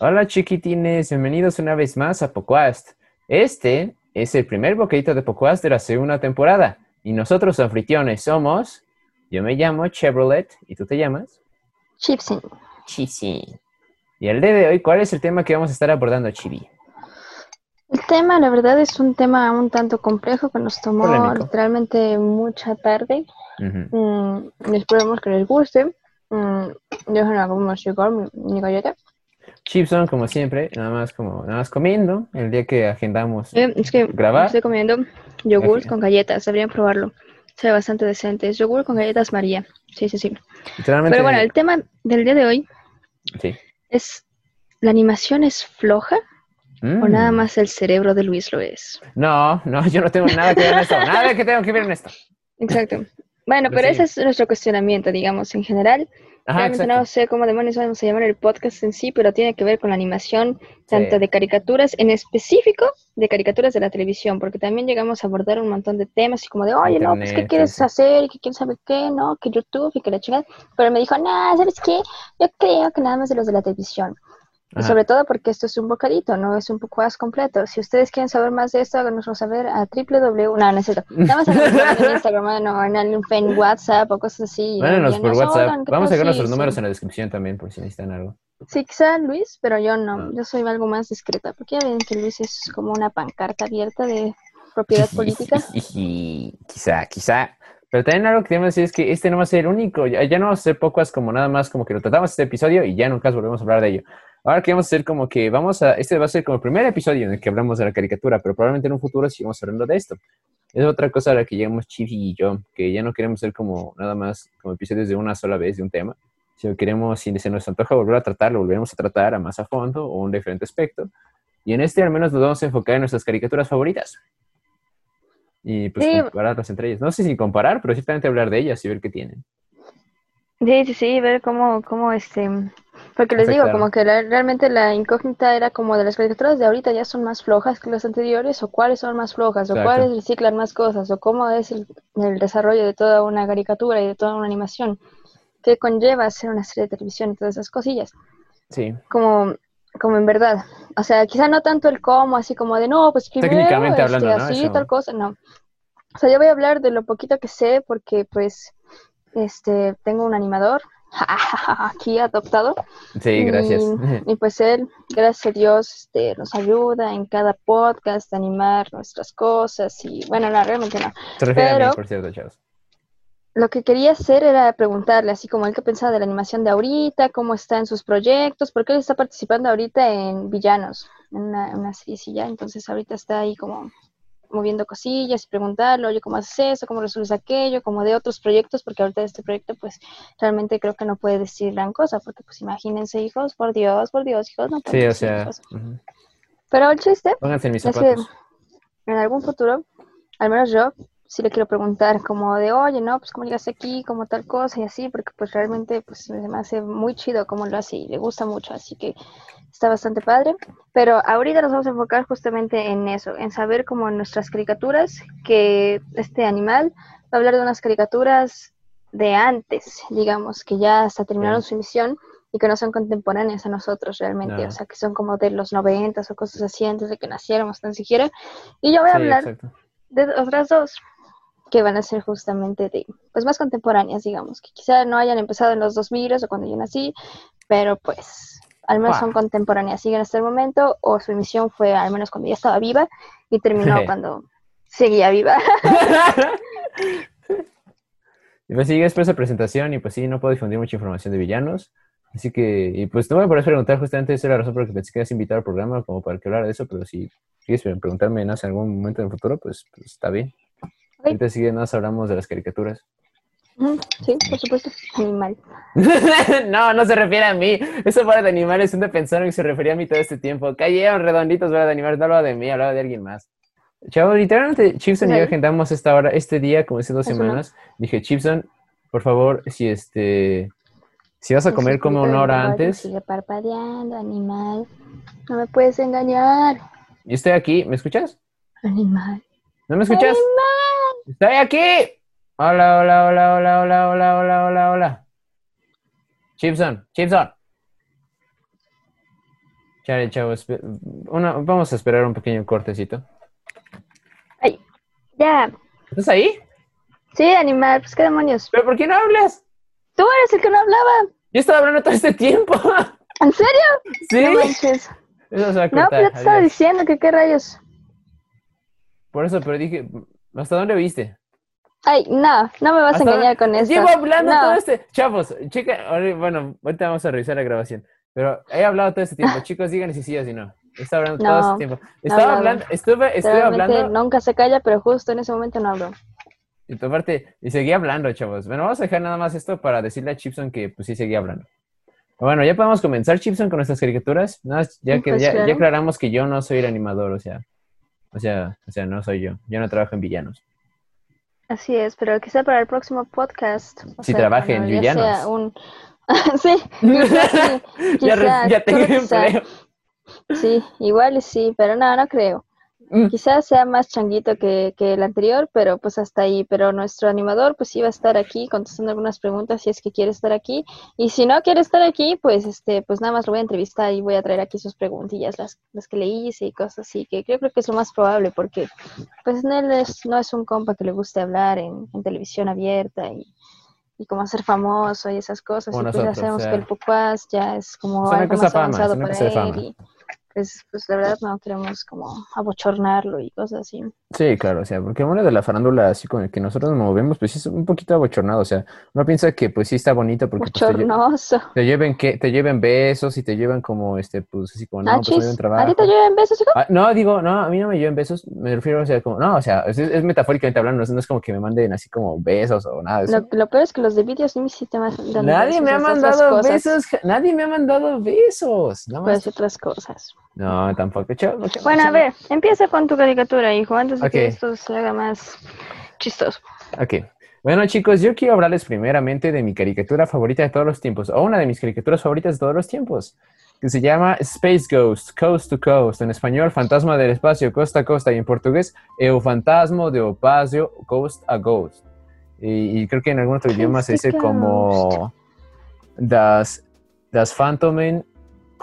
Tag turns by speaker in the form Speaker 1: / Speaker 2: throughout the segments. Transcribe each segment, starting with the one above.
Speaker 1: Hola chiquitines, bienvenidos una vez más a Pocoast. Este es el primer bocadito de Pocoast de la segunda temporada y nosotros anfitriones somos, yo me llamo Chevrolet y tú te llamas
Speaker 2: Chipsy.
Speaker 1: Chisi. Y el día de hoy, ¿cuál es el tema que vamos a estar abordando, Chibi?
Speaker 2: El tema, la verdad, es un tema un tanto complejo que nos tomó
Speaker 1: Polémico.
Speaker 2: literalmente mucha tarde.
Speaker 1: Ujú.
Speaker 2: Mm, esperemos que les guste. Mm, yo no como mi, mi galleta.
Speaker 1: Chipson, como siempre, nada más como nada más comiendo el día que agendamos.
Speaker 2: Eh, es que
Speaker 1: ¿Grabar?
Speaker 2: estoy comiendo yogur con galletas. Deberían probarlo. Se ve bastante decente. Es yogur con galletas María. Sí, sí, sí. Pero bueno, el tema del día de hoy
Speaker 1: sí.
Speaker 2: es: ¿la animación es floja o
Speaker 1: Mm.
Speaker 2: nada más el cerebro de Luis lo es?
Speaker 1: No, no, yo no tengo nada que ver en esto. Nada que tengo que ver en esto.
Speaker 2: Exacto. Bueno,
Speaker 1: Pero
Speaker 2: pero
Speaker 1: sí.
Speaker 2: ese es nuestro cuestionamiento, digamos, en general.
Speaker 1: Ajá,
Speaker 2: Realmente no sé cómo demonios vamos a llamar el podcast en sí, pero tiene que ver con la animación, tanto
Speaker 1: Sí.
Speaker 2: de caricaturas, en específico de caricaturas de la televisión, porque también llegamos a abordar un montón de temas, y como de, oye, no, pues, ¿qué quieres
Speaker 1: sí,
Speaker 2: hacer? ¿Y qué quieres saber qué? ¿No? Que YouTube y que la chingada. Pero me dijo, no, ¿sabes qué? Yo creo que nada más de los de la televisión.
Speaker 1: Ajá.
Speaker 2: sobre todo porque esto es un bocadito, no es un poco más completo. Si ustedes quieren saber más de esto, háganoslo saber a www. No, no es cierto. Nada más háganoslo en Instagram no, en, WhatsApp o cosas así. Ya
Speaker 1: por WhatsApp.
Speaker 2: oigan, ¿qué
Speaker 1: Vamos a dejar nuestros números en la descripción también por si necesitan algo.
Speaker 2: Sí, quizá Luis, pero yo
Speaker 1: Ah.
Speaker 2: no. Yo soy algo más discreta, porque ya ven que Luis es como una pancarta abierta de propiedad política.
Speaker 1: quizá, quizá. Pero también algo que tenemos que decir es que este no va a ser el único. Ya, ya no vamos a hacer pocas como nada más como que lo tratamos este episodio y ya nunca volvemos a hablar de ello. Ahora queremos hacer como que vamos a... Este va a ser como el primer episodio en el que hablamos de la caricatura, pero probablemente en un futuro sigamos hablando de esto. Es otra cosa a la que llegamos Chifi y yo, que ya no queremos ser como nada más como episodios de una sola vez de un tema, sino queremos, si se nos antoja volver a tratarlo, volveremos a tratar a más a fondo o un diferente aspecto. Y en este al menos nos vamos a enfocar en nuestras caricaturas favoritas. Y pues
Speaker 2: Sí.
Speaker 1: compararlas entre ellas. No sé si comparar, pero simplemente hablar de ellas y ver qué tienen.
Speaker 2: Sí, sí, sí, ver cómo, cómo este... Porque les digo, como que la- realmente la incógnita era como de las caricaturas de ahorita ya son más flojas que las anteriores, o cuáles son más flojas, o cuáles reciclan más cosas, o cómo es el, el desarrollo de toda una caricatura y de toda una animación, que conlleva hacer una serie de televisión y todas esas cosillas.
Speaker 1: Sí.
Speaker 2: como, como en verdad. O sea, quizá no tanto el cómo, así como de no, pues primero,
Speaker 1: Técnicamente
Speaker 2: este,
Speaker 1: hablando, ¿no?
Speaker 2: así,
Speaker 1: Eso.
Speaker 2: tal cosa, no. O sea, yo voy a hablar de lo poquito que sé porque pues este tengo un animador aquí adoptado
Speaker 1: Sí, gracias.
Speaker 2: y, y, pues él, gracias a Dios, este, nos ayuda en cada podcast a animar nuestras cosas y bueno, no, realmente no.
Speaker 1: Se refiere a mí,
Speaker 2: pero-
Speaker 1: por cierto, chavos.
Speaker 2: Lo que quería hacer era preguntarle, así como él que pensaba de la animación de ahorita, cómo está en sus proyectos, porque él está participando ahorita en Villanos, en una, en una serie sí, ya, entonces ahorita está ahí como moviendo cosillas y preguntarle, oye, ¿cómo haces eso? ¿Cómo resuelves aquello? Como de otros proyectos, porque ahorita de este proyecto, pues, realmente creo que no puede decir gran cosa, porque, pues, imagínense, hijos, por Dios, por Dios, hijos, no pueden
Speaker 1: Sí, o sea.
Speaker 2: Pero el chiste
Speaker 1: pónganse en mis
Speaker 2: Es que- en algún futuro, al menos yo, sí le quiero preguntar como de, oye, no, pues cómo llegaste aquí, como tal cosa y así, porque pues realmente pues me hace muy chido cómo lo hace y le gusta mucho, así que está bastante padre. Pero ahorita nos vamos a enfocar justamente en eso, en saber como en nuestras caricaturas, que este animal va a hablar de unas caricaturas de antes, digamos, que ya hasta terminaron
Speaker 1: Sí.
Speaker 2: su emisión y que no son contemporáneas a nosotros realmente,
Speaker 1: No.
Speaker 2: o sea, que son como de los noventas o cosas así antes de que naciéramos tan siquiera. Y yo voy a
Speaker 1: Sí,
Speaker 2: hablar
Speaker 1: exacto.
Speaker 2: de otras dos que van a ser justamente de, pues más contemporáneas, digamos, que quizá no hayan empezado en los 2000 o cuando yo nací, pero pues al menos son contemporáneas, siguen hasta el momento, o su emisión fue al menos cuando ya estaba viva y terminó cuando seguía viva.
Speaker 1: Y pues sí, después de presentación y pues sí, no puedo difundir mucha información de villanos. Así que, y pues no me parece preguntar, justamente esa es la razón por la que pensé que ibas a invitar al programa como para que hablara de eso, pero si quieres preguntarme en algún momento en el futuro, pues, pues está bien. Ahorita sí que nos hablamos de las caricaturas.
Speaker 2: Sí, por supuesto, animal.
Speaker 1: no, no se refiere a mí. Eso para de animales, un pensaron que se refería a mí todo este tiempo. Cayeron redonditos para de animales, no hablaba de mí, hablaba de alguien más. Chavo, literalmente, Chipson y yo agendamos esta hora, este día, como hace dos semanas. Dije, Chipson, por favor, si este, si vas a comer, come una hora antes.
Speaker 2: Sigue parpadeando, animal. No me puedes engañar,
Speaker 1: Yo estoy aquí, ¿me escuchas?
Speaker 2: animal.
Speaker 1: ¿No me escuchas? ¡Estoy aquí! Hola, hola, hola, hola, hola, hola, hola, hola, hola. Chipson, Chipson. Chale, chavos. una- vamos a esperar un pequeño cortecito.
Speaker 2: Ay, ya.
Speaker 1: ¿Estás ahí?
Speaker 2: Sí, animal, pues qué demonios.
Speaker 1: ¿Pero por qué no hablas?
Speaker 2: Tú eres el que no hablaba.
Speaker 1: Yo estaba hablando todo este tiempo.
Speaker 2: ¿En serio?
Speaker 1: sí.
Speaker 2: No manches.
Speaker 1: Eso se va a
Speaker 2: No,
Speaker 1: cortar.
Speaker 2: pero yo te estaba diciendo que qué rayos.
Speaker 1: Por eso, pero dije, ¿hasta dónde viste?
Speaker 2: Ay, no, no me vas a
Speaker 1: ¿Hasta
Speaker 2: engañar con esto.
Speaker 1: Llevo hablando
Speaker 2: No.
Speaker 1: todo este. Chavos, ahora- Bueno, ahorita vamos a revisar la grabación. Pero he hablado todo este tiempo. Chicos, díganme si sí o si no. He estado hablando todo este tiempo. Estaba hablando, estuve, estuve hablando.
Speaker 2: nunca se calla, pero justo en ese momento no hablo.
Speaker 1: Y tu parte, y seguía hablando, chavos. Bueno, vamos a dejar nada más esto para decirle a Chipson que pues sí seguía hablando. Bueno, ya podemos comenzar, Chipson, con nuestras caricaturas. Ya que
Speaker 2: Pues
Speaker 1: ya,
Speaker 2: claro.
Speaker 1: ya aclaramos que yo no soy el animador, o sea, o sea, o sea, no soy yo. Yo no trabajo en villanos.
Speaker 2: Así es, pero quizá para el próximo podcast.
Speaker 1: Sí
Speaker 2: sea,
Speaker 1: trabaje en
Speaker 2: ya
Speaker 1: villanos.
Speaker 2: sea un... sí, quizá sí,
Speaker 1: ya, re-
Speaker 2: quizá,
Speaker 1: ya tengo
Speaker 2: solo quizá.
Speaker 1: empleo.
Speaker 2: Sí, igual sí, pero no, no creo.
Speaker 1: Mm.
Speaker 2: Quizás sea más changuito que, que el anterior, pero pues hasta ahí. Pero nuestro animador pues iba a estar aquí contestando algunas preguntas si es que quiere estar aquí. Y si no quiere estar aquí, pues este, pues nada más lo voy a entrevistar y voy a traer aquí sus preguntillas, las, las que le hice y cosas así, que creo, creo que es lo más probable, porque pues él es- no es un compa que le guste hablar en, en televisión abierta y, y como ser famoso y esas cosas. Y pues ya
Speaker 1: nosotros,
Speaker 2: sabemos
Speaker 1: o sea.
Speaker 2: que el Pucuás ya es como algo más avanzado para él y pues, pues la verdad no queremos como abochornarlo y cosas así.
Speaker 1: Sí, claro, o sea, porque el mundo de la farándula, así con el que nosotros nos movemos, pues sí es un poquito abochornado, o sea, uno piensa que pues sí está bonito porque pues, te, lle- te lleven que te lleven besos y te llevan como este, pues así como no,
Speaker 2: Ah,
Speaker 1: pues
Speaker 2: chis,
Speaker 1: buen
Speaker 2: ¿A
Speaker 1: trabajo.
Speaker 2: ti te llevan besos, hijo?
Speaker 1: Ah, no, digo, no, a mí no me lleven besos, me refiero, o sea, como, no, o sea, es, es metafóricamente hablando, no es, no como que me manden así como besos o nada de eso.
Speaker 2: Lo, lo peor es que los de vídeos ni sí te mandan
Speaker 1: Nadie
Speaker 2: besos,
Speaker 1: me ha mandado besos, nadie me ha mandado besos, nada
Speaker 2: Puede
Speaker 1: más.
Speaker 2: otras cosas.
Speaker 1: No, tampoco,
Speaker 2: Bueno, a ver, empieza con tu caricatura, hijo, antes de que esto se haga más chistoso.
Speaker 1: Ok. Bueno, chicos, yo quiero hablarles primeramente de mi caricatura favorita de todos los tiempos, o una de mis caricaturas favoritas de todos los tiempos, que se llama Space Ghost, Coast to Coast, en español, Fantasma del Espacio, Costa a Costa, y en portugués, El Fantasma de Opacio, Coast a Ghost. Y, y creo que en algún otro idioma se dice como Das, das Phantomen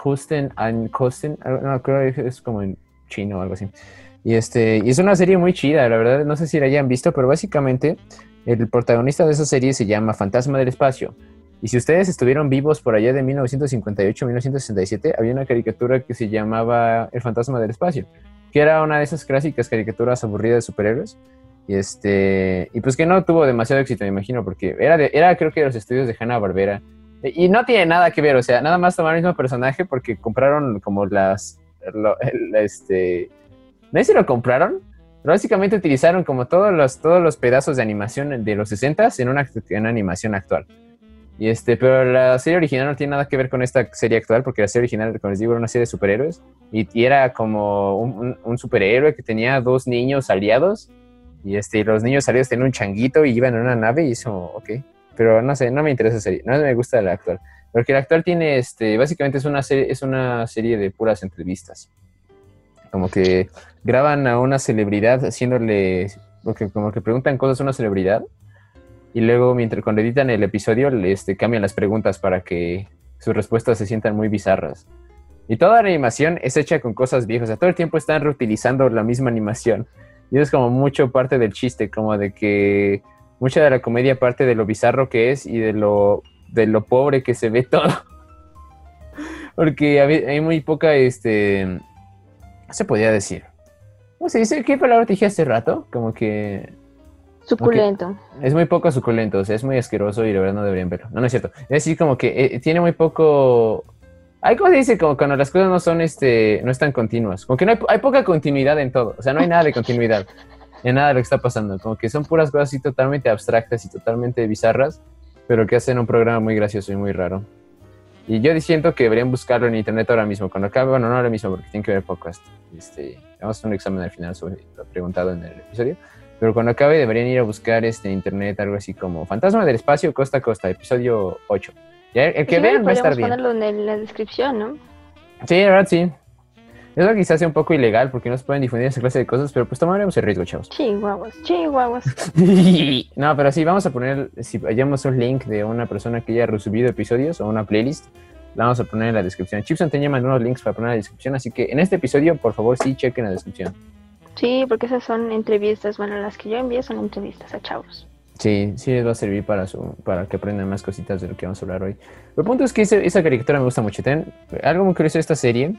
Speaker 1: Kusten an Kosten, no, creo que es como en chino o algo así. Y, este, y es una serie muy chida, la verdad, no sé si la hayan visto, pero básicamente el protagonista de esa serie se llama Fantasma del Espacio. Y si ustedes estuvieron vivos por allá de 1958-1967, había una caricatura que se llamaba El Fantasma del Espacio, que era una de esas clásicas caricaturas aburridas de superhéroes. Y, este, y pues que no tuvo demasiado éxito, me imagino, porque era, de, era creo que los estudios de Hanna-Barbera. Y no tiene nada que ver, o sea, nada más tomar el mismo personaje porque compraron como las... lo- este, no sé si lo compraron, pero básicamente utilizaron como todos los, todos los pedazos de animación de los 60 en una, en una animación actual. Y este, pero la serie original no tiene nada que ver con esta serie actual, porque la serie original, como les digo, era una serie de superhéroes. Y, y era como un, superhéroe que tenía dos niños aliados. Y este, los niños aliados tenían un changuito y iban en una nave y eso, ok. Pero no sé, no me interesa esa serie, no me gusta la actual. Porque la actual tiene, este, básicamente es una serie, es una serie de puras entrevistas. Como que graban a una celebridad haciéndole, porque como que preguntan cosas a una celebridad y luego mientras cuando editan el episodio este, cambian las preguntas para que sus respuestas se sientan muy bizarras. Y toda la animación es hecha con cosas viejas, o sea, todo el tiempo están reutilizando la misma animación. Y eso es como mucho parte del chiste, como de que mucha de la comedia parte de lo bizarro que es y de lo, de lo pobre que se ve todo. Porque hay, muy poca, este, ¿qué se podía decir? ¿Cómo se dice? ¿Qué palabra te dije hace rato? Como que
Speaker 2: Suculento.
Speaker 1: es muy poco suculento, o sea, es muy asqueroso y la verdad no deberían verlo. No, no es cierto. Es decir, como que eh, tiene muy poco... Hay como se dice, como cuando las cosas no son, este, no están continuas. Como que no hay, hay poca continuidad en todo. O sea, no hay nada de continuidad en nada de lo que está pasando. Como que son puras cosas así totalmente abstractas y totalmente bizarras, pero que hacen un programa muy gracioso y muy raro. Y yo siento que deberían buscarlo en internet ahora mismo. Cuando acabe, bueno, no ahora mismo, porque tiene que ver podcast. Este, vamos a hacer un examen al final sobre lo preguntado en el episodio. Pero cuando acabe deberían ir a buscar este, en internet algo así como Fantasma del Espacio Costa a Costa, episodio 8. Ya, el que
Speaker 2: Sí,
Speaker 1: vean va a estar bien.
Speaker 2: ponerlo en la descripción, ¿no?
Speaker 1: Sí, la verdad sí. Eso quizás sea un poco ilegal porque no se pueden difundir esa clase de cosas, pero pues tomaremos el riesgo, chavos.
Speaker 2: Chihuahuas, chihuahuas.
Speaker 1: no, pero sí, vamos a poner, si hallamos un link de una persona que haya resubido episodios o una playlist, La vamos a poner en la descripción. Chipson tenía unos links para poner en la descripción, así que en este episodio, por favor, sí chequen la descripción.
Speaker 2: Sí, porque esas son entrevistas. Bueno, las que yo envío son entrevistas a chavos.
Speaker 1: Sí, sí les va a servir para su, para que aprendan más cositas de lo que vamos a hablar hoy. El punto es que esa, esa caricatura me gusta mucho. Ten- algo muy curioso de esta serie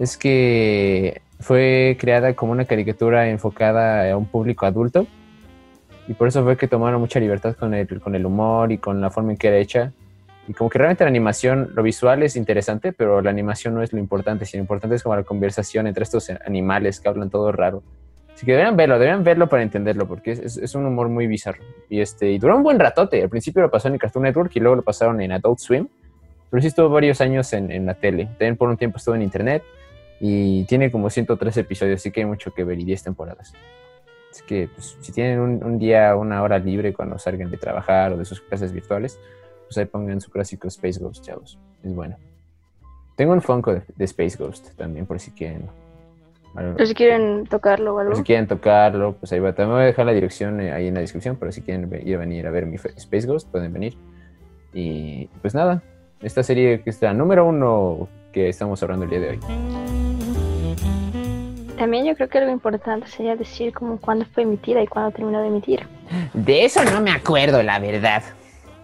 Speaker 1: es que fue creada como una caricatura enfocada a un público adulto y por eso fue que tomaron mucha libertad con el, con el humor y con la forma en que era hecha. Y como que realmente la animación, lo visual es interesante, pero la animación no es lo importante, sino lo importante es como la conversación entre estos animales que hablan todo raro. Así que deberían verlo, deberían verlo para entenderlo, porque es, es- es un humor muy bizarro. Y, este, y duró un buen ratote. Al principio lo pasó en Cartoon Network y luego lo pasaron en Adult Swim. Pero sí estuvo varios años en, en la tele. También por un tiempo estuvo en internet y tiene como 103 episodios, así que hay mucho que ver y 10 temporadas. Así que pues, si tienen un, un día, una hora libre cuando salgan de trabajar o de sus clases virtuales, pues ahí pongan su clásico Space Ghost, chavos. Es bueno. Tengo un Funko de, de Space Ghost también, por si quieren. algo-
Speaker 2: Pero si quieren tocarlo o
Speaker 1: por
Speaker 2: algo.
Speaker 1: si quieren tocarlo, pues ahí va. También voy a dejar la dirección eh, ahí en la descripción, pero si quieren ir a venir a ver mi Space Ghost, pueden venir. Y pues nada, esta serie que es la número uno que estamos hablando el día de hoy.
Speaker 2: También yo creo que algo importante sería decir como cuándo fue emitida y cuándo terminó de emitir.
Speaker 1: De eso no me acuerdo, la verdad.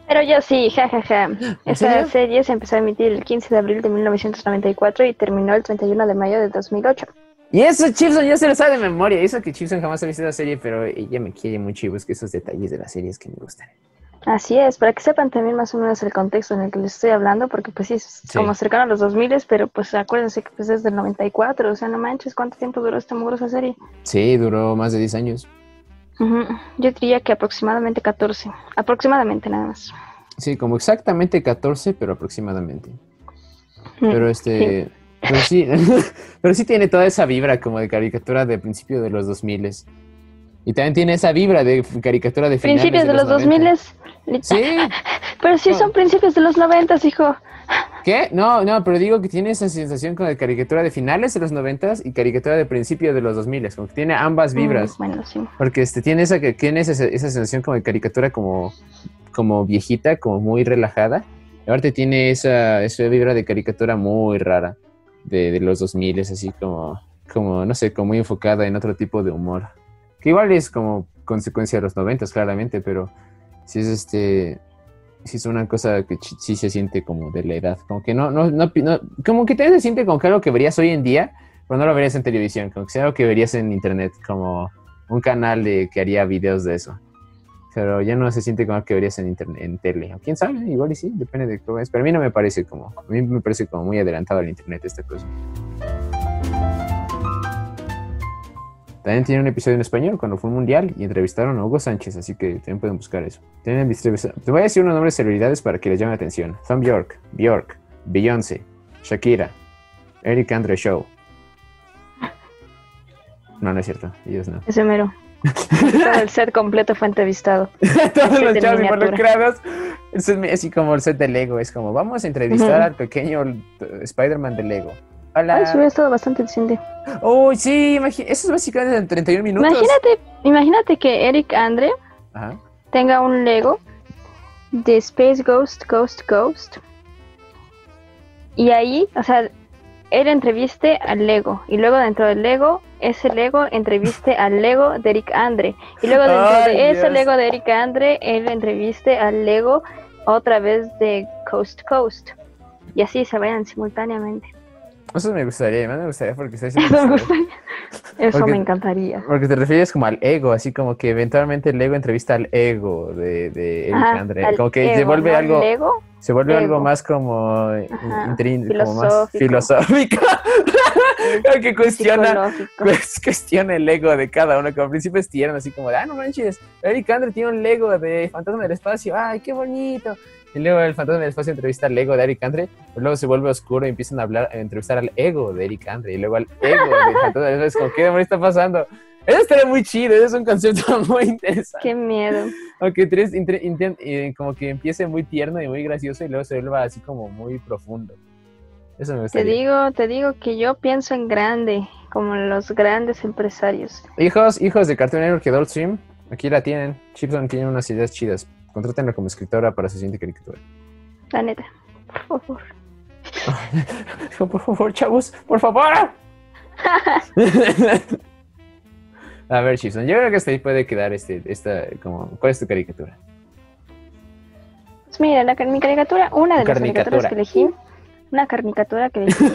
Speaker 2: Pero yo sí, jajaja. Esa
Speaker 1: serio?
Speaker 2: serie se empezó a emitir el 15 de abril de 1994 y terminó el 31 de mayo de 2008.
Speaker 1: Y eso Chipson ya se lo sabe de memoria. Eso que Chipson jamás ha visto la serie, pero ella me quiere mucho y busca esos detalles de las series que me gustan.
Speaker 2: Así es, para que sepan también más o menos el contexto en el que les estoy hablando, porque pues sí, es
Speaker 1: Sí.
Speaker 2: como cercano a los 2000, pero pues acuérdense que pues desde el 94, o sea, no manches, ¿cuánto tiempo duró esta mugrosa serie?
Speaker 1: Sí, duró más de 10 años.
Speaker 2: Yo diría que aproximadamente 14, aproximadamente nada más.
Speaker 1: Sí, como exactamente 14, pero aproximadamente.
Speaker 2: Mm,
Speaker 1: Pero este. Pero sí, pero sí tiene toda esa vibra como de caricatura de principio de los 2000 Y también tiene esa vibra de caricatura de finales
Speaker 2: Principios de los
Speaker 1: 90.
Speaker 2: 2000,
Speaker 1: Sí.
Speaker 2: pero sí son principios de los 90, hijo.
Speaker 1: ¿Qué? No, no, pero digo que tiene esa sensación como de caricatura de finales de los 90 y caricatura de principio de los 2000 Como que tiene ambas vibras.
Speaker 2: Mm, bueno, sí.
Speaker 1: Porque este, tiene, esa, que tiene esa, esa sensación como de caricatura como, como viejita, como muy relajada. Y aparte tiene esa, esa vibra de caricatura muy rara de, de los 2000, así como, como, no sé, como muy enfocada en otro tipo de humor. Que igual es como consecuencia de los 90, claramente, pero sí es este... Sí es una cosa que sí se siente como de la edad. Como que no, no, no, no- como que también se siente como que algo que verías hoy en día, pero no lo verías en televisión, como que sea algo que verías en internet, como un canal de, que haría videos de eso. Pero ya no se siente como que verías en internet, en tele. O quién sabe, igual y sí, depende de cómo es. Pero a mí no me parece como, a mí me parece como muy adelantado al internet esta cosa. También tiene un episodio en español cuando fue un mundial y entrevistaron a Hugo Sánchez, así que también pueden buscar eso. Tienen Te voy a decir unos nombres de celebridades para que les llame la atención. Thom Bjork, Bjork, Beyoncé, Shakira, Eric Andre Show. No, no es cierto, ellos no.
Speaker 2: Ese mero. Todo el set completo fue entrevistado.
Speaker 1: Todos los chavos involucrados. Es así como el set de Lego. Es como, vamos a entrevistar al pequeño Spider-Man de Lego. Hola.
Speaker 2: Ay, sí hubiera estado bastante decente.
Speaker 1: Oh, sí, eso es básicamente en 31 minutos.
Speaker 2: Imagínate, imagínate que Eric Andre
Speaker 1: Ajá.
Speaker 2: tenga un Lego de Space Ghost, Ghost, Ghost. Y ahí, o sea, él entreviste al Lego. Y luego dentro del Lego, ese Lego entreviste al Lego de Eric Andre. Y luego dentro
Speaker 1: Ay,
Speaker 2: de ese
Speaker 1: Dios.
Speaker 2: Lego de Eric Andre, él entreviste al Lego otra vez de Coast Coast. Y así se vayan simultáneamente.
Speaker 1: Eso me gustaría, más me gustaría porque está diciendo
Speaker 2: Eso me
Speaker 1: eso.
Speaker 2: gustaría. Eso
Speaker 1: Porque-
Speaker 2: me encantaría.
Speaker 1: Porque te refieres como al ego, así como que eventualmente el ego entrevista al ego de, de Eric
Speaker 2: Ajá,
Speaker 1: Andre.
Speaker 2: al
Speaker 1: Como que se vuelve
Speaker 2: ¿no?
Speaker 1: algo, se vuelve algo más como, intrin- como más
Speaker 2: filosófico.
Speaker 1: que cuestiona, pues, cuestiona el ego de cada uno. Como al principio es tierno, así como de, ah, no manches, Eric Andre tiene un Lego de Fantasma del Espacio, ay, qué bonito. Y luego el Fantasma del Espacio entrevista al Lego de Eric Andre, pero luego se vuelve oscuro y empiezan a hablar, a entrevistar al ego de Eric Andre, y luego al ego del Fantasma del Espacio. ¿qué demonios está pasando? Eso estaría muy chido, eso es un concepto muy interesante.
Speaker 2: Qué miedo.
Speaker 1: Aunque tres, eh, como que empiece muy tierno y muy gracioso y luego se vuelva así como muy profundo. Eso me
Speaker 2: Te
Speaker 1: gustaría.
Speaker 2: digo, te digo que yo pienso en grande, como los grandes empresarios.
Speaker 1: Hijos, hijos de Cartoon Network y Adult Swim, aquí la tienen. Chipson tiene unas ideas chidas. Contrátenla como escritora para su siguiente caricatura.
Speaker 2: La neta, por favor.
Speaker 1: Por favor, chavos, por favor. A ver, Chison, yo creo que hasta ahí puede quedar este, esta, como, ¿cuál es tu caricatura?
Speaker 2: Pues mira, la, mi caricatura, una de las caricaturas que elegí, una caricatura que elegí,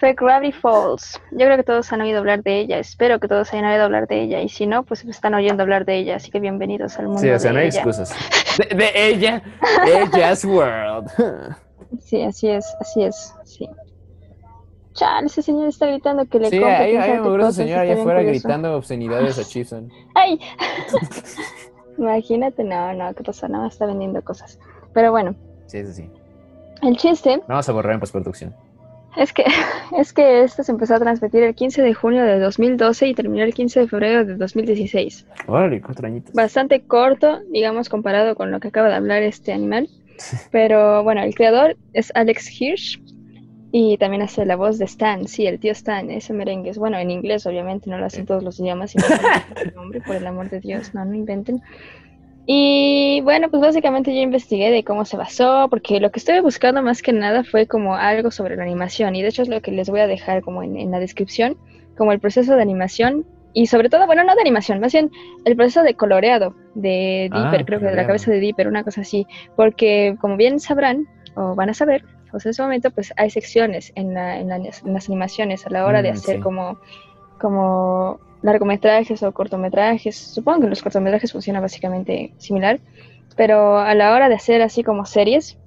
Speaker 2: fue Gravity Falls. Yo creo que todos han oído hablar de ella, espero que todos hayan oído hablar de ella, y si no, pues están oyendo hablar de ella, así que bienvenidos al mundo
Speaker 1: Sí, o sea,
Speaker 2: de
Speaker 1: no hay
Speaker 2: ella.
Speaker 1: excusas. De, de ella, Ella's World.
Speaker 2: Sí, así es, así es, sí. Chale, ese señor está gritando que le
Speaker 1: Sí,
Speaker 2: compre
Speaker 1: hay, hay un señor
Speaker 2: está
Speaker 1: allá afuera
Speaker 2: curioso.
Speaker 1: gritando obscenidades a Chison.
Speaker 2: ¡Ay! Imagínate, no, no, ¿qué pasó? Nada, está vendiendo cosas. Pero bueno,
Speaker 1: Sí, eso sí.
Speaker 2: el chiste
Speaker 1: Vamos a borrar en postproducción.
Speaker 2: Es que, es que esto se empezó a transmitir el 15 de junio de 2012 y terminó el 15 de febrero de 2016.
Speaker 1: Órale, cuatro añitos.
Speaker 2: Bastante corto, digamos, comparado con lo que acaba de hablar este animal. Pero bueno, el creador es Alex Hirsch y también hace la voz de Stan, sí, el tío Stan, ese merengue. Es bueno en inglés, obviamente, no lo hacen todos los idiomas. sino el nombre, por el amor de Dios, no, no inventen. Y bueno, pues básicamente yo investigué de cómo se basó, porque lo que estuve buscando más que nada fue como algo sobre la animación, y de hecho es lo que les voy a dejar como en, en la descripción, como el proceso de animación, y sobre todo, bueno, no de animación, más bien el proceso de coloreado de
Speaker 1: Ah,
Speaker 2: Dipper, creo que de la cabeza de Dipper, una cosa así, porque como bien sabrán, o van a saber, pues en ese momento pues hay secciones en, la- en la- en las animaciones a la hora de
Speaker 1: Mm,
Speaker 2: hacer
Speaker 1: sí.
Speaker 2: como, como largometrajes o cortometrajes. Supongo que los cortometrajes funcionan básicamente similar, pero a la hora de hacer así como series,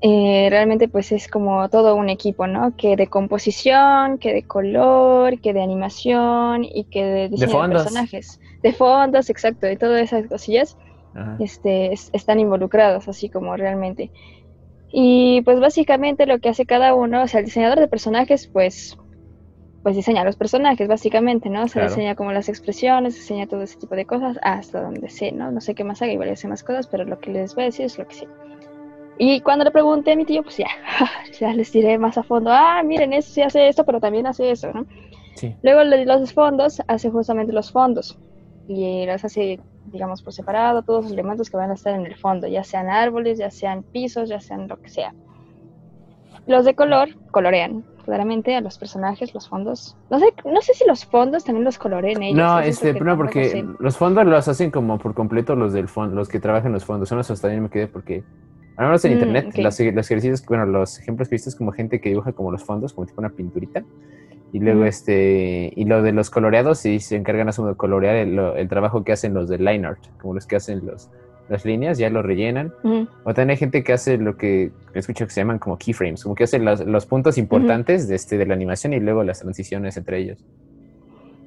Speaker 2: eh, realmente pues es como todo un equipo, ¿no? Que de composición, que de color, que de animación y que de diseño de,
Speaker 1: fondos.
Speaker 2: personajes. De fondos, exacto, de todas esas cosillas
Speaker 1: Ajá.
Speaker 2: este, es- están involucrados, así como realmente. Y pues básicamente lo que hace cada uno, o sea, el diseñador de personajes, pues, pues diseña los personajes, básicamente, ¿no? Se
Speaker 1: Claro.
Speaker 2: diseña como las expresiones, diseña todo ese tipo de cosas, hasta donde sé, ¿no? No sé qué más haga, igual hace más cosas, pero lo que les voy a decir es lo que sé. Y cuando le pregunté a mi tío, pues ya, ya les diré más a fondo, ah, miren, eso sí hace esto, pero también hace eso, ¿no?
Speaker 1: Sí.
Speaker 2: Luego le di los fondos, hace justamente los fondos y los hace, digamos, por separado, todos los elementos que van a estar en el fondo, ya sean árboles, ya sean pisos, ya sean lo que sea. Los de color colorean claramente a los personajes, los fondos. No sé, no sé si los fondos también los coloreen ellos.
Speaker 1: No, este, no, porque
Speaker 2: sé.
Speaker 1: los fondos los hacen como por completo los del fondo, los que trabajan los fondos. Son esos también me quedé porque, al menos en
Speaker 2: Mm,
Speaker 1: internet,
Speaker 2: ok.
Speaker 1: los, los ejercicios, bueno, los ejemplos que viste es como gente que dibuja como los fondos, como tipo una pinturita. Y luego,
Speaker 2: Ujú.
Speaker 1: este, y lo de los coloreados, sí se encargan asumo, de colorear el, el trabajo que hacen los de line art, como los que hacen los, las líneas, ya lo rellenan. O también hay gente que hace lo que escucho que se llaman como keyframes, como que hace los, los puntos importantes de, este, de la animación y luego las transiciones entre ellos.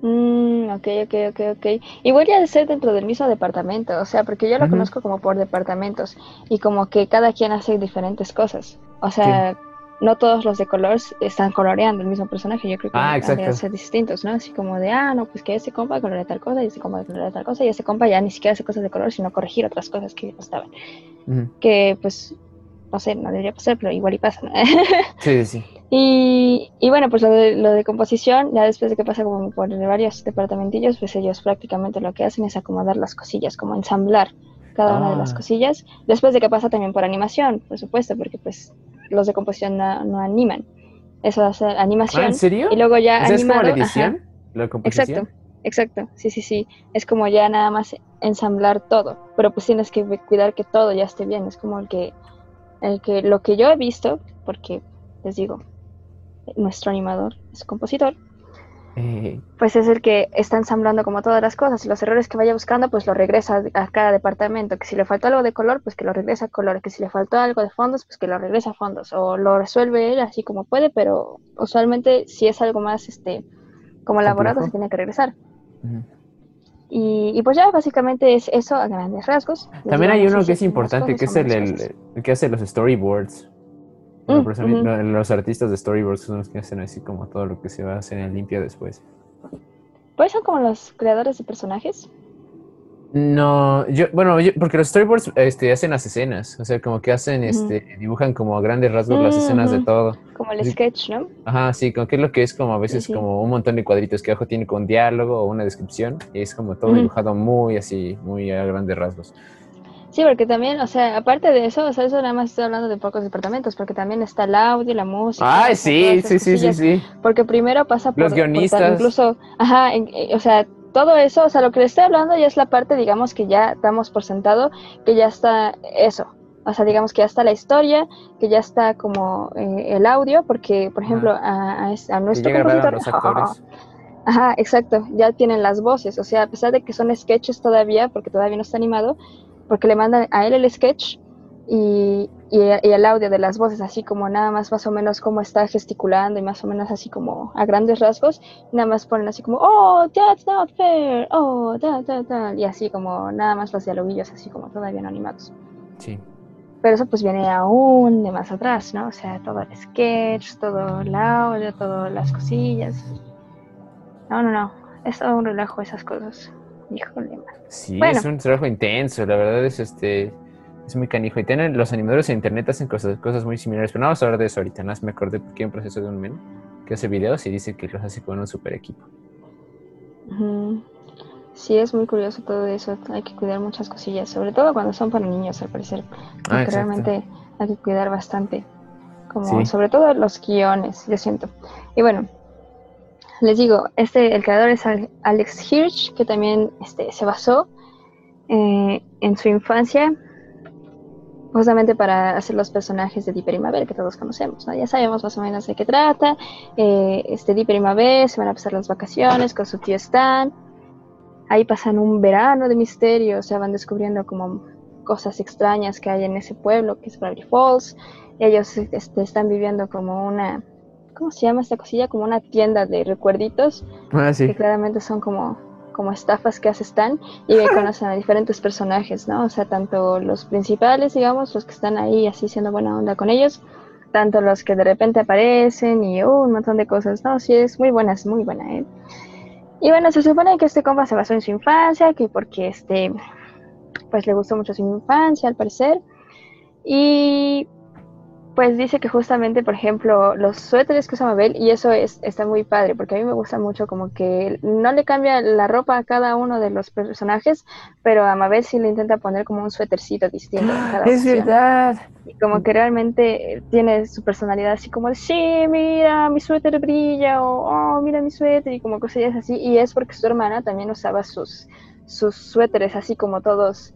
Speaker 2: Mm, ok, ok, ok, ok. Igual ya de ser dentro del mismo departamento, o sea, porque yo lo conozco como por departamentos y como que cada quien hace diferentes cosas. O sea, no todos los de color están coloreando el mismo personaje, yo creo que
Speaker 1: Ah,
Speaker 2: ser distintos, ¿no? Así como de, ah, no, pues que ese compa colorea tal cosa y ese compa colorea tal cosa y ese compa ya ni siquiera hace cosas de color, sino corregir otras cosas que no estaban. Que pues, no sé, no debería pasar, pero igual y pasa, ¿no?
Speaker 1: Sí, sí, sí.
Speaker 2: Y, y bueno, pues lo de, lo de composición, ya después de que pasa como por varios departamentillos, pues ellos prácticamente lo que hacen es acomodar las cosillas, como ensamblar cada una de las
Speaker 1: Ah.
Speaker 2: cosillas. Después de que pasa también por animación, por supuesto, porque pues los de composición no, no animan. Eso hace
Speaker 1: Ah,
Speaker 2: animación.
Speaker 1: ¿En serio?
Speaker 2: y luego ya
Speaker 1: es como la
Speaker 2: animado,
Speaker 1: edición, la composición.
Speaker 2: Exacto, exacto, sí, sí, sí. Es como ya nada más ensamblar todo, pero pues tienes que cuidar que todo ya esté bien. Es como el que, el que lo que yo he visto, porque les digo, nuestro animador es compositor,
Speaker 1: Eh,
Speaker 2: pues es el que está ensamblando como todas las cosas y los errores que vaya buscando, pues lo regresa a cada departamento. Que si le faltó algo de color, pues que lo regresa a color. Que si le faltó algo de fondos, pues que lo regresa a fondos. O lo resuelve él así como puede, pero usualmente si es algo más este como elaborado, se tiene que regresar. Y, y pues ya básicamente es eso a grandes rasgos.
Speaker 1: También hay uno que es importante, que es el que hace los storyboards.
Speaker 2: Mm,
Speaker 1: persona-
Speaker 2: ujú.
Speaker 1: no, Los artistas de storyboards son los que hacen así como todo lo que se va a hacer en limpia después.
Speaker 2: Pues son como los creadores de personajes.
Speaker 1: No, yo, bueno, yo- porque los storyboards este, hacen las escenas, o sea, como que hacen,
Speaker 2: Ujú.
Speaker 1: este, dibujan como a grandes rasgos las
Speaker 2: Mm,
Speaker 1: escenas de
Speaker 2: ujú.
Speaker 1: todo.
Speaker 2: Como el
Speaker 1: Sí.
Speaker 2: sketch, ¿no?
Speaker 1: Ajá, sí, como que es lo que es como a veces
Speaker 2: sí.
Speaker 1: como un montón de cuadritos que abajo tiene con diálogo o una descripción, y es como todo dibujado muy así, muy a grandes rasgos.
Speaker 2: Sí, porque también, o sea, aparte de eso, o sea, eso nada más estoy hablando de pocos departamentos, porque también está el audio, la música.
Speaker 1: Ay, sí, sí, sí, sí, sí.
Speaker 2: Porque primero pasa por...
Speaker 1: Los guionistas.
Speaker 2: incluso, ajá, eh, o sea, todo eso, o sea, lo que le estoy hablando ya es la parte, digamos, que ya damos por sentado, que ya está eso. O sea, digamos que ya está la historia, que ya está como eh, el audio, porque, por ejemplo, a, a, nuestro compositor... Ajá, exacto, ya tienen las voces, o sea, a pesar de que son sketches todavía, porque todavía no está animado, porque le mandan a él el sketch y, y, el audio de las voces, así como nada más más o menos cómo está gesticulando y más o menos así como a grandes rasgos, nada más ponen así como, oh, that's not fair, oh, da, da, da, y así como nada más los dialoguillos así como todavía animados.
Speaker 1: Sí.
Speaker 2: Pero eso pues viene aún de más atrás, ¿no? O sea, todo el sketch, todo el audio, todas las cosillas. No, no, no. Es todo un relajo esas cosas. Híjole,
Speaker 1: Sí, es un trabajo intenso, la verdad es este es muy canijo. Y tienen los animadores en internet hacen cosas, cosas muy similares, pero no vamos a hablar de eso ahorita. Nada más me acordé porque hay un proceso de un men que hace videos y dice que los hace con un super equipo.
Speaker 2: Sí, es muy curioso todo eso. Hay que cuidar muchas cosillas, sobre todo cuando son para niños, al parecer. Ah, realmente hay que cuidar bastante. Como sobre todo los guiones, yo siento. Y bueno, les digo, este, el creador es Alex Hirsch, que también este, se basó eh, en su infancia justamente para hacer los personajes de Dipper y Mabel que todos conocemos, Ya sabemos más o menos de qué trata. Eh, este Dipper y Mabel se van a pasar las vacaciones con su tío Stan. Ahí pasan un verano de misterio, o sea, van descubriendo como cosas extrañas que hay en ese pueblo que es Gravity Falls. Ellos este, están viviendo como una ¿cómo se llama esta cosilla? Como una tienda de recuerditos.
Speaker 1: Ah, sí.
Speaker 2: Que claramente son como, como estafas que hace Stan y que conocen a diferentes personajes, ¿no? O sea, tanto los principales, digamos, los que están ahí así siendo buena onda con ellos, tanto los que de repente aparecen y uh, un montón de cosas, ¿no? Sí, es muy buena, es muy buena, ¿eh? Y bueno, se supone que este compa se basó en su infancia, que porque este, pues le gustó mucho su infancia, al parecer. Y pues dice que justamente, por ejemplo, los suéteres que usa Mabel, y eso es, está muy padre, porque a mí me gusta mucho como que no le cambia la ropa a cada uno de los personajes, pero a Mabel sí le intenta poner como un suétercito distinto.
Speaker 1: cada es verdad.
Speaker 2: Y como que realmente tiene su personalidad así como de, sí, mira, mi suéter brilla, o, oh, mira mi suéter, y como cosillas así, y es porque su hermana también usaba sus, sus suéteres así como todos,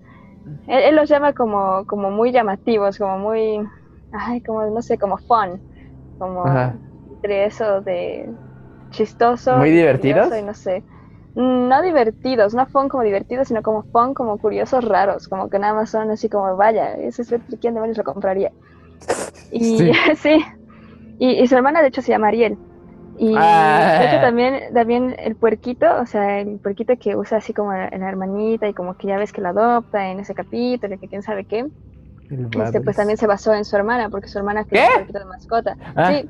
Speaker 2: él, él los llama como, como muy llamativos, como muy ay, como, no sé, como fun, como entre eso de chistoso.
Speaker 1: Muy divertidos.
Speaker 2: Y no sé. No divertidos, no fun como divertidos, sino como fun, como curiosos raros, como que nada más son así como, vaya, ese es ¿quién demonios lo compraría? Y sí, Y, su hermana de hecho se llama Ariel. Y ah. de hecho también, también el puerquito, o sea, el puerquito que usa así como en la hermanita y como que ya ves que la adopta en ese capítulo, que quién sabe qué. Este, pues también se basó en su hermana, porque su hermana quería un puerquito de mascota. Ah. Sí,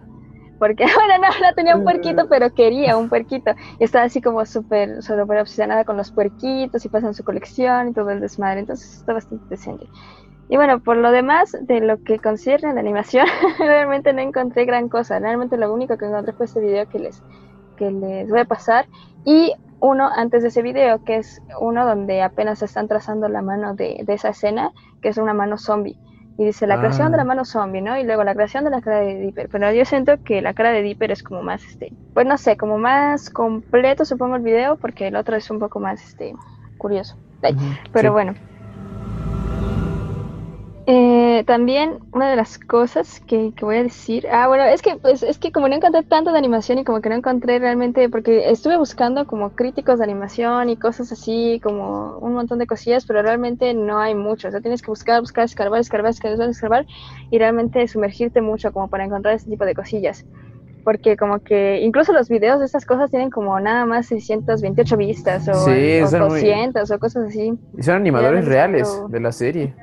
Speaker 2: porque, bueno, no, no tenía un puerquito, pero quería un puerquito. Y estaba así como súper, súper obsesionada con los puerquitos y pasan su colección y todo el desmadre. Entonces está bastante decente. Y bueno, por lo demás, de lo que concierne a la animación, realmente no encontré gran cosa. Realmente lo único que encontré fue este video que les, que les voy a pasar. Y uno antes de ese video, que es uno donde apenas están trazando la mano de, esa escena, que es una mano zombie. Y dice la creación de la ah. mano zombie, ¿no? Y luego la creación de la cara de Dipper. Pero yo siento que la cara de Dipper es como más, este, pues no sé, como más completo, supongo, el video, porque el otro es un poco más, este, curioso. Pero bueno, eh, también una de las cosas que, voy a decir, ah bueno, es que pues es que como no encontré tanto de animación y como que no encontré realmente, porque estuve buscando como críticos de animación y cosas así, como un montón de cosillas, pero realmente no hay mucho, o sea, tienes que buscar, buscar, escarbar, escarbar, escarbar, escarbar y realmente sumergirte mucho como para encontrar ese tipo de cosillas. Porque como que incluso los videos de estas cosas tienen como nada más 628 vistas o, 200 o cosas así.
Speaker 1: Y son animadores reales de la serie.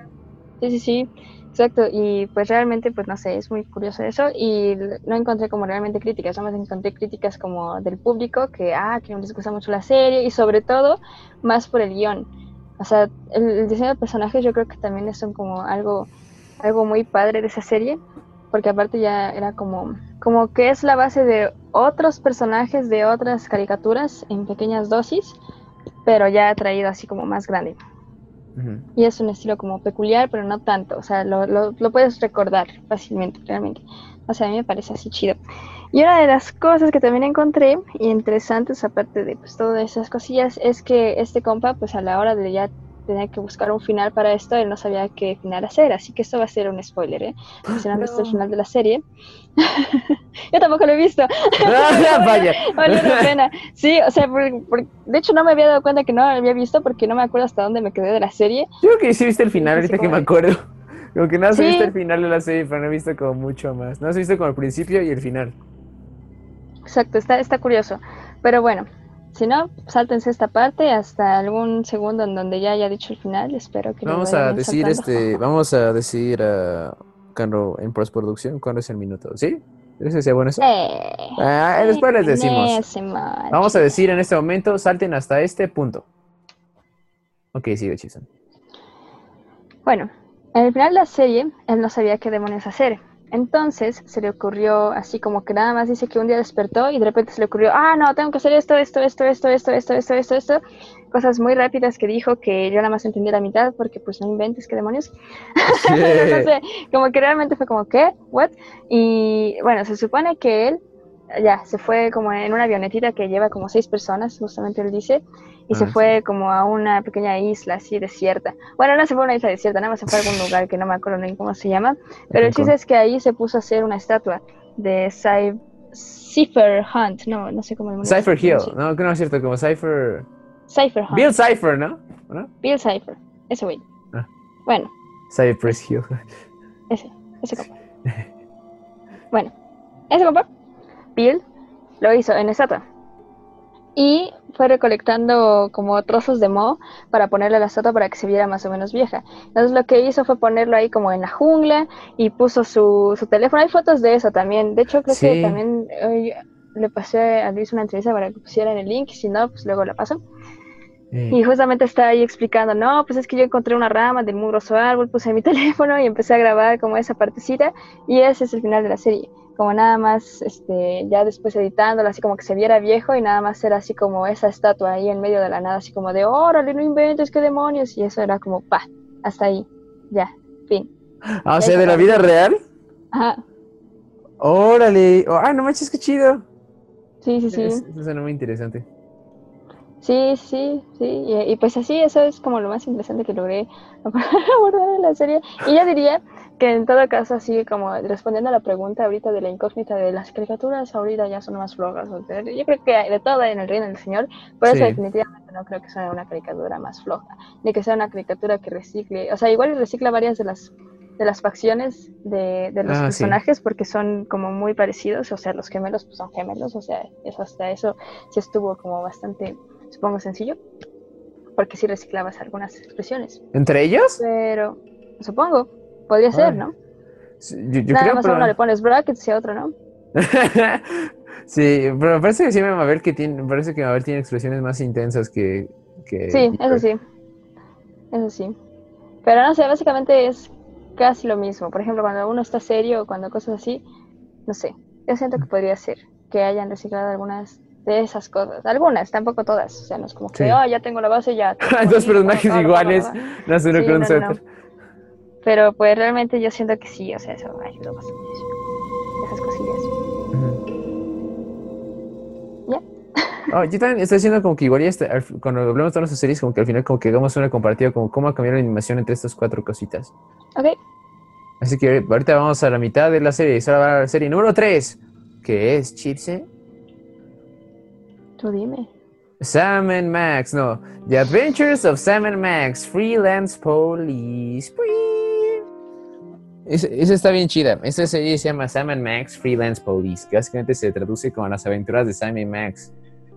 Speaker 2: Sí, sí, sí, exacto. Y pues realmente, pues no sé, es muy curioso eso. Y no encontré como realmente críticas, más encontré críticas como del público que, ah, que no les gusta mucho la serie y sobre todo más por el guion. O sea, el, diseño de personajes yo creo que también es como algo, algo muy padre de esa serie, porque aparte ya era como, como que es la base de otros personajes de otras caricaturas en pequeñas dosis, pero ya traído así como más grande. Y es un estilo como peculiar, pero no tanto. O sea, lo, lo- lo puedes recordar fácilmente, realmente. O sea, a mí me parece así chido. Y una de las cosas que también encontré interesantes, aparte de pues, todas esas cosillas, es que este compa, pues a la hora de ya tener que buscar un final para esto, él no sabía qué final hacer. Así que esto va a ser un spoiler, ¿eh? Si no han visto el
Speaker 1: No.
Speaker 2: final de la serie. Yo tampoco lo he visto.
Speaker 1: Ah, Vaya.
Speaker 2: Vale la pena. Sí, o sea, por- por- de hecho no me había dado cuenta que no lo había visto porque no me acuerdo hasta dónde me quedé de la serie.
Speaker 1: Yo creo que sí viste el final ahorita que me acuerdo. Como que más he
Speaker 2: Sí.
Speaker 1: visto el final de la serie, pero no he visto como mucho más. No has visto como el principio y el final.
Speaker 2: Exacto, está, está curioso. Pero bueno, si no, sáltense esta parte hasta algún segundo en donde ya haya dicho el final. Espero que lo
Speaker 1: Vamos a decir
Speaker 2: saltando.
Speaker 1: este, vamos a decir a cuando en postproducción cuándo es el minuto, ¿sí? ¿Crees que sea bueno eso?
Speaker 2: Eh,
Speaker 1: Ah, después les decimos. Vamos a decir en este momento, salten hasta este punto. Ok, sigue Chison.
Speaker 2: Bueno, en el final de la serie, él no sabía qué demonios hacer. Entonces se le ocurrió así como que nada más dice que un día despertó y de repente se le ocurrió, ah, no, tengo que hacer esto, esto, esto, esto, esto, esto, esto, esto, esto. Cosas muy rápidas que dijo que yo nada más entendí la mitad porque pues no inventes, qué demonios. no sé, como que realmente fue como, ¿qué? ¿What? Y bueno, se supone que él ya se fue como en una avionetita que lleva como seis personas, justamente él dice, y se
Speaker 1: Ah,
Speaker 2: fue como a una pequeña isla así desierta. Bueno, no se fue a una isla desierta, nada más se fue a algún lugar que no me acuerdo ni cómo se llama, pero el chiste es que ahí se puso a hacer una estatua de Cy- Cipher Hunt, no, no sé cómo se
Speaker 1: Cypher Hill, no, que no es cierto, como Cypher.
Speaker 2: Cypher Hunt,
Speaker 1: Bill Cypher, ¿no? ¿No?
Speaker 2: Bill Cypher, ese güey.
Speaker 1: Ah.
Speaker 2: Bueno,
Speaker 1: Cypress Hill.
Speaker 2: Ese, ese compa. Bueno, ese compa, Bill, lo hizo en estatua. Y fue recolectando como trozos de moho para ponerle a la estatua para que se viera más o menos vieja. Entonces lo que hizo fue ponerlo ahí como en la jungla y puso su, su teléfono. Hay fotos de eso también. De hecho, creo
Speaker 1: Sí.
Speaker 2: que también le pasé a Luis una entrevista para que pusiera en el link. Si no, pues luego la paso.
Speaker 1: Eh,
Speaker 2: Y justamente está ahí explicando, no, pues es que yo encontré una rama del mugroso árbol, puse mi teléfono y empecé a grabar como esa partecita y ese es el final de la serie. Como nada más, este, ya después editándolo, así como que se viera viejo y nada más era así como esa estatua ahí en medio de la nada, así como de, órale, no inventes, qué demonios. Y eso era como, pa, hasta ahí, ya, fin.
Speaker 1: ah, o sea, de la vida real.
Speaker 2: Ajá,
Speaker 1: Órale. Oh, ah, no manches, qué chido.
Speaker 2: sí, sí, sí.
Speaker 1: Es- Eso suena muy interesante.
Speaker 2: Sí, sí, sí. Y, y pues así, eso es como lo más interesante que logré abordar en la serie. Y yo diría que en todo caso, así como respondiendo a la pregunta ahorita de la incógnita de las caricaturas, ahorita ya son más flojas. o sea, Yo creo que hay de todo en el reino del señor, por eso
Speaker 1: Sí.
Speaker 2: definitivamente no creo que sea una caricatura más floja, ni que sea una caricatura que recicle, o sea, igual recicla varias de las de las facciones de, de los
Speaker 1: Ah, sí.
Speaker 2: personajes porque son como muy parecidos, o sea, los gemelos pues son gemelos, o sea, eso hasta eso sí estuvo como bastante, supongo, sencillo, porque sí reciclabas algunas expresiones,
Speaker 1: ¿Entre ellos?
Speaker 2: pero supongo, podría ser,
Speaker 1: Órale.
Speaker 2: ¿no?
Speaker 1: Sí, Yo, yo
Speaker 2: Nada
Speaker 1: creo,
Speaker 2: más a
Speaker 1: pero...
Speaker 2: uno le pones brackets y a otro no.
Speaker 1: sí, pero me parece que sí, Mabel que tiene, me parece que Mabel tiene expresiones más intensas que... que
Speaker 2: Sí, eso sí, eso sí. Pero no sé, básicamente es casi lo mismo. Por ejemplo, cuando uno está serio o cuando cosas así, no sé, yo siento que podría ser que hayan reciclado algunas de esas cosas. Algunas, tampoco todas. O sea, no es como que,
Speaker 1: Sí.
Speaker 2: ah, ya tengo la base, ya.
Speaker 1: Dos personajes iguales, no
Speaker 2: no,
Speaker 1: suéter.
Speaker 2: no. Pero pues realmente yo siento que sí, o sea, eso ayudó bastante. Esas cosillas. Ya.
Speaker 1: Oh, yo también estoy haciendo como que igual ya está- cuando hablamos de todas nuestras series, como que al final como que hagamos una comparativa como cómo ha cambiado la animación entre estas cuatro cositas.
Speaker 2: Ok,
Speaker 1: Así que ahorita vamos a la mitad de la serie, y ahora va a la serie número 3, que es Chipse.
Speaker 2: tú dime.
Speaker 1: Sam and Max, no. The Adventures of Sam and Max, Freelance Police. Esa esa está bien chida. Esta serie se llama Sam and Max Freelance Police, que básicamente se traduce como las aventuras de Sam y Max,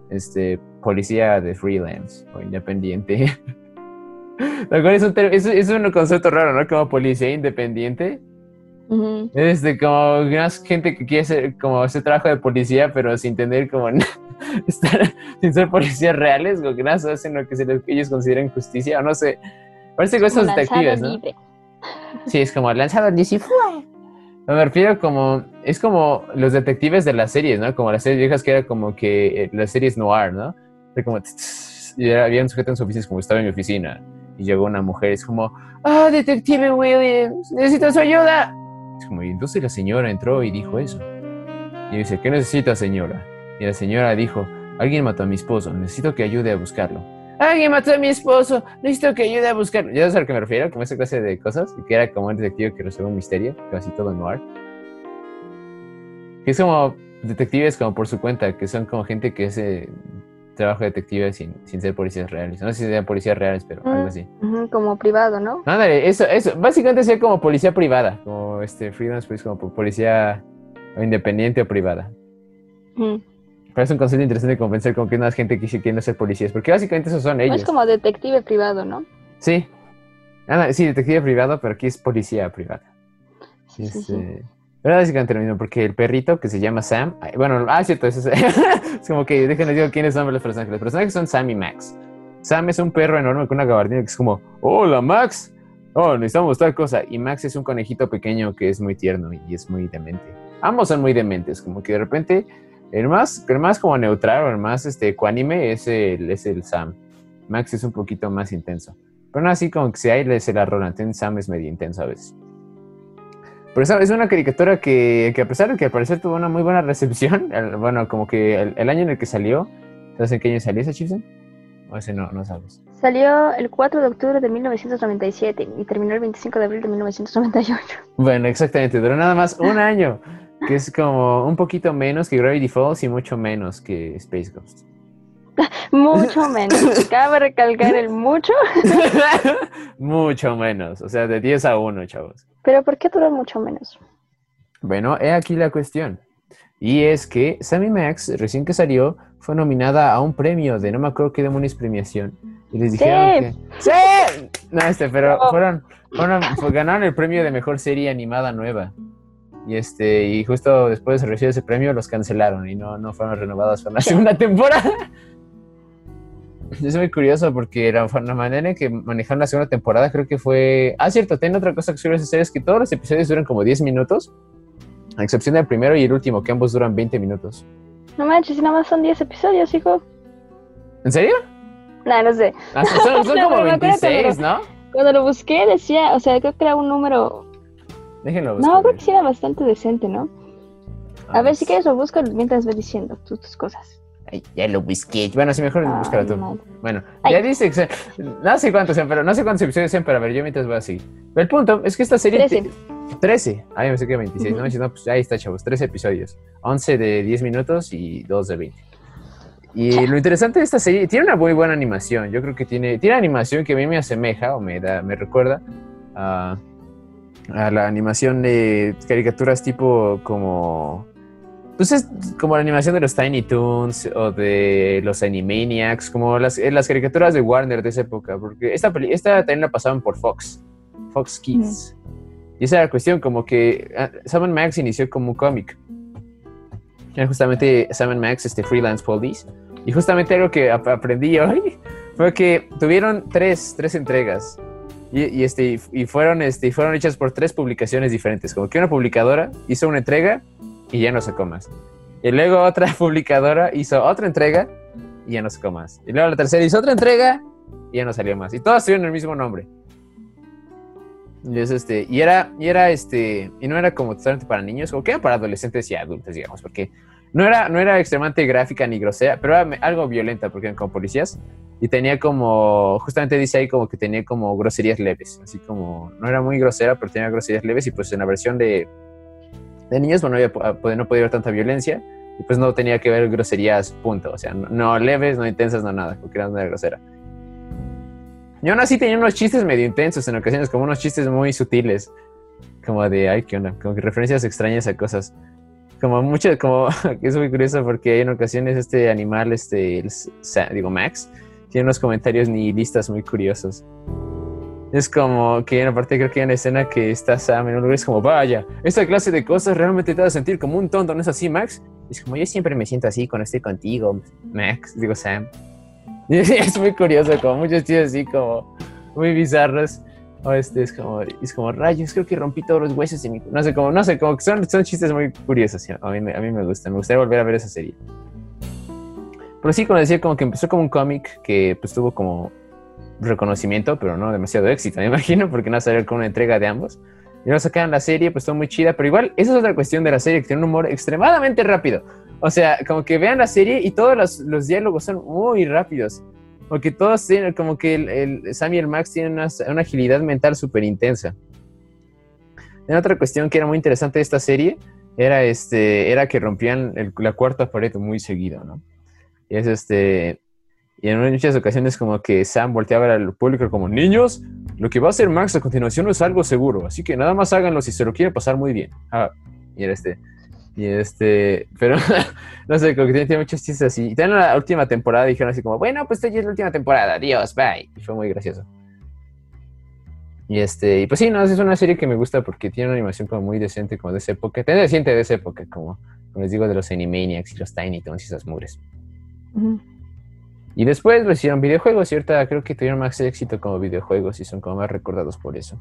Speaker 1: este, policía de freelance o independiente. Lo cual es un, es, es un concepto raro, ¿no? Como policía independiente.
Speaker 2: Ujú.
Speaker 1: Este, como más gente que quiere hacer como ese trabajo de policía, pero sin tener como estar, sin ser policías reales, como que nada hacen lo que se les- ellos consideran justicia, o no sé. Parece que
Speaker 2: lanzado
Speaker 1: detectives, ¿no?
Speaker 2: libre.
Speaker 1: Sí, es como lanzado al DC. No, me refiero como, es como los detectives de las series, ¿no? Como las series viejas que era como que eh, las series noir, ¿no? De como, tss, tss, y era- había un sujeto en su oficina, como estaba en mi oficina, y llegó una mujer, es como, ah, detective Williams, necesito su ayuda. Es como, y entonces la señora entró y dijo eso. Y dice, ¿qué necesita señora? Y la señora dijo, alguien mató a mi esposo, necesito que ayude a buscarlo. Alguien mató a mi esposo, necesito que ayude a buscarlo. ¿Ya sabes a lo que me refiero? Como esa clase de cosas, que era como un detective que resuelve un misterio, casi todo noir. Que es como detectives como por su cuenta, que son como gente que hace trabajo de detective sin, sin ser policías reales. No sé si sean policías reales, pero algo así.
Speaker 2: Ujú, como privado, ¿no?
Speaker 1: Ándale, eso, eso. Básicamente sería como policía privada, como este freelance police, como po- policía independiente o privada.
Speaker 2: Ujú.
Speaker 1: Pero es un concepto interesante como pensar como que más gente que sí quiere ser policías, porque básicamente esos son ellos.
Speaker 2: Es como detective privado, ¿no?
Speaker 1: Sí. Ándale, sí, detective privado, pero aquí es policía privada.
Speaker 2: Sí, sí, sí.
Speaker 1: Este, Pero básicamente lo mismo, porque el perrito que se llama Sam, bueno, ah, cierto, es como que déjenme digo quiénes son los personajes. Los personajes son Sam y Max. Sam es un perro enorme con una gabardina que es como, hola Max, oh, necesitamos tal cosa. Y Max es un conejito pequeño que es muy tierno y es muy demente. Ambos son muy dementes, como que de repente el más, el más como neutral o el más este, ecuánime es el, es el Sam. Max es un poquito más intenso. Pero no así como que si hay se la entonces Sam es medio intenso a veces. Pero esa- es una caricatura que, que a pesar de que al parecer tuvo una muy buena recepción, el- bueno, como que el, el año en el que salió, ¿sabes en qué año salió ese Chipsen? O ese no, no sabes.
Speaker 2: Salió el 4 de octubre de 1997 y terminó el 25 de abril de 1998.
Speaker 1: Bueno, exactamente, duró nada más un año, que es como un poquito menos que Gravity Falls y mucho menos que Space Ghost.
Speaker 2: Mucho menos. Cabe recalcar el mucho.
Speaker 1: mucho menos, o sea, de 10 a 1, chavos.
Speaker 2: Pero ¿por qué duró mucho menos?
Speaker 1: Bueno, he aquí la cuestión. Y es que Sammy Max, recién que salió, fue nominada a un premio de no me acuerdo qué demonios premiación. Y les dijeron que. ¡Sí! No, este, pero
Speaker 2: No.
Speaker 1: fueron, fueron, fue- ganaron el premio de mejor serie animada nueva. Y este, y justo después de recibir ese premio los cancelaron y no, no fueron renovados para la segunda temporada. Es muy curioso porque la, la manera en que manejaron la segunda temporada creo que fue... Ah, cierto, tiene otra cosa que suele hacer es que todos los episodios duran como 10 minutos, a excepción del primero y el último, que ambos duran 20 minutos.
Speaker 2: No manches, si nada más son 10 episodios, hijo.
Speaker 1: ¿En serio?
Speaker 2: Nah, no sé.
Speaker 1: Ah, son,
Speaker 2: No,
Speaker 1: como
Speaker 2: pero me acuerdo
Speaker 1: 26, ¿no?
Speaker 2: Cuando lo busqué decía, o sea, creo que era un número...
Speaker 1: Déjenlo
Speaker 2: No,
Speaker 1: buscar.
Speaker 2: creo que sí era bastante decente, ¿no? A
Speaker 1: Ah,
Speaker 2: ver, si quieres lo busco mientras vas diciendo tú tus cosas.
Speaker 1: Ay, ya lo busqué. Bueno, sí, mejor búscalo tú.
Speaker 2: no.
Speaker 1: Bueno,
Speaker 2: Ay.
Speaker 1: ya dice. No sé cuántos sean, pero no sé cuántos episodios sean, pero a ver, yo mientras voy a. Pero el punto es que esta serie...
Speaker 2: 13.
Speaker 1: te- 13. Ah, yo pensé que 26.
Speaker 2: Ujú.
Speaker 1: No, no, pues ahí está, chavos. 13 episodios. 11 de 10 minutos y 2 de 20. Y lo interesante de esta serie, tiene una muy buena animación. Yo creo que tiene, tiene animación que a mí me asemeja o me, da, me recuerda a, a la animación de caricaturas tipo como... Pues es como la animación de los Tiny Toons o de los Animaniacs, como las, eh, las caricaturas de Warner de esa época, porque esta, peli- esta también la pasaban por Fox, Fox Kids. Y esa era la cuestión, como que ah, Sam Max inició como un cómic. Era justamente Sam Max, este freelance police. Y justamente algo que ap- aprendí hoy fue que tuvieron tres, tres entregas. Y, y, este, y fueron, este, fueron hechas por tres publicaciones diferentes. Como que una publicadora hizo una entrega y ya no sacó más. Y luego otra publicadora hizo otra entrega y ya no sacó más. Y luego la tercera hizo otra entrega y ya no salió más. Y todas tuvieron el mismo nombre. Y, es este, y era, y era este, y no era como totalmente para niños, como que era para adolescentes y adultos, digamos, porque no era, no era extremadamente gráfica ni grosera, pero era algo violenta, porque eran como policías, y tenía como, justamente dice ahí como que tenía como groserías leves, así como, no era muy grosera, pero tenía groserías leves, y pues en la versión de, de niños, bueno, no, había, po- no podía haber tanta violencia, y pues no tenía que ver groserías, punto, o sea, no, no leves, no intensas, no nada, porque era una grosera. Y aún así tenía unos chistes medio intensos en ocasiones, como unos chistes muy sutiles, como de, ay, qué onda, como que referencias extrañas a cosas. Como mucho, como, que es muy curioso porque en ocasiones este animal, este, el digo, Max, tiene unos comentarios nihilistas muy curiosos. Es como que en parte creo que hay una escena que está Sam en un lugar es como, vaya, esta clase de cosas realmente te hace sentir como un tonto, ¿no es así, Max? Es como, yo siempre me siento así cuando estoy contigo, Max, digo Sam. Es muy curioso, como muchos chistes así como muy bizarros. O este es como, es como rayos, creo que rompí todos los huesos de mi... No sé, como, no sé, como que son, son chistes muy curiosos. A mí, a mí me gustan, me gustaría volver a ver esa serie. Pero sí, como decía, como que empezó como un cómic que pues tuvo como reconocimiento, pero no demasiado éxito, me imagino, porque no salir con una entrega de ambos. Y luego sacaron la serie, pues está muy chida, pero igual, esa es otra cuestión de la serie, que tiene un humor extremadamente rápido. O sea, como que vean la serie y todos los, los diálogos son muy rápidos. Porque todos tienen, como que el, el Sam y el Max tienen una, agilidad mental súper intensa. En otra cuestión que era muy interesante de esta serie era, este, era que rompían la cuarta pared muy seguido, ¿no? Y es este. Y en muchas ocasiones, como que Sam volteaba al público como: Niños, lo que va a hacer Max a continuación no es algo seguro, así que nada más háganlo si se lo quieren pasar muy bien. Ah, y era este. Y este. Pero no sé, como que tiene, tiene muchos chistes así. Y también en la última temporada dijeron así como: Bueno, pues esta ya es la última temporada, adiós, bye. Y fue muy gracioso. Y este, y pues sí, no, es una serie que me gusta porque tiene una animación como muy decente, como de esa época. Tiene decente de esa época, como, como les digo, de los Animaniacs y los Tiny Toons y esas mugres.
Speaker 2: Ujú.
Speaker 1: Y después lo hicieron videojuegos ahorita creo que tuvieron más éxito como videojuegos y son como más recordados por eso.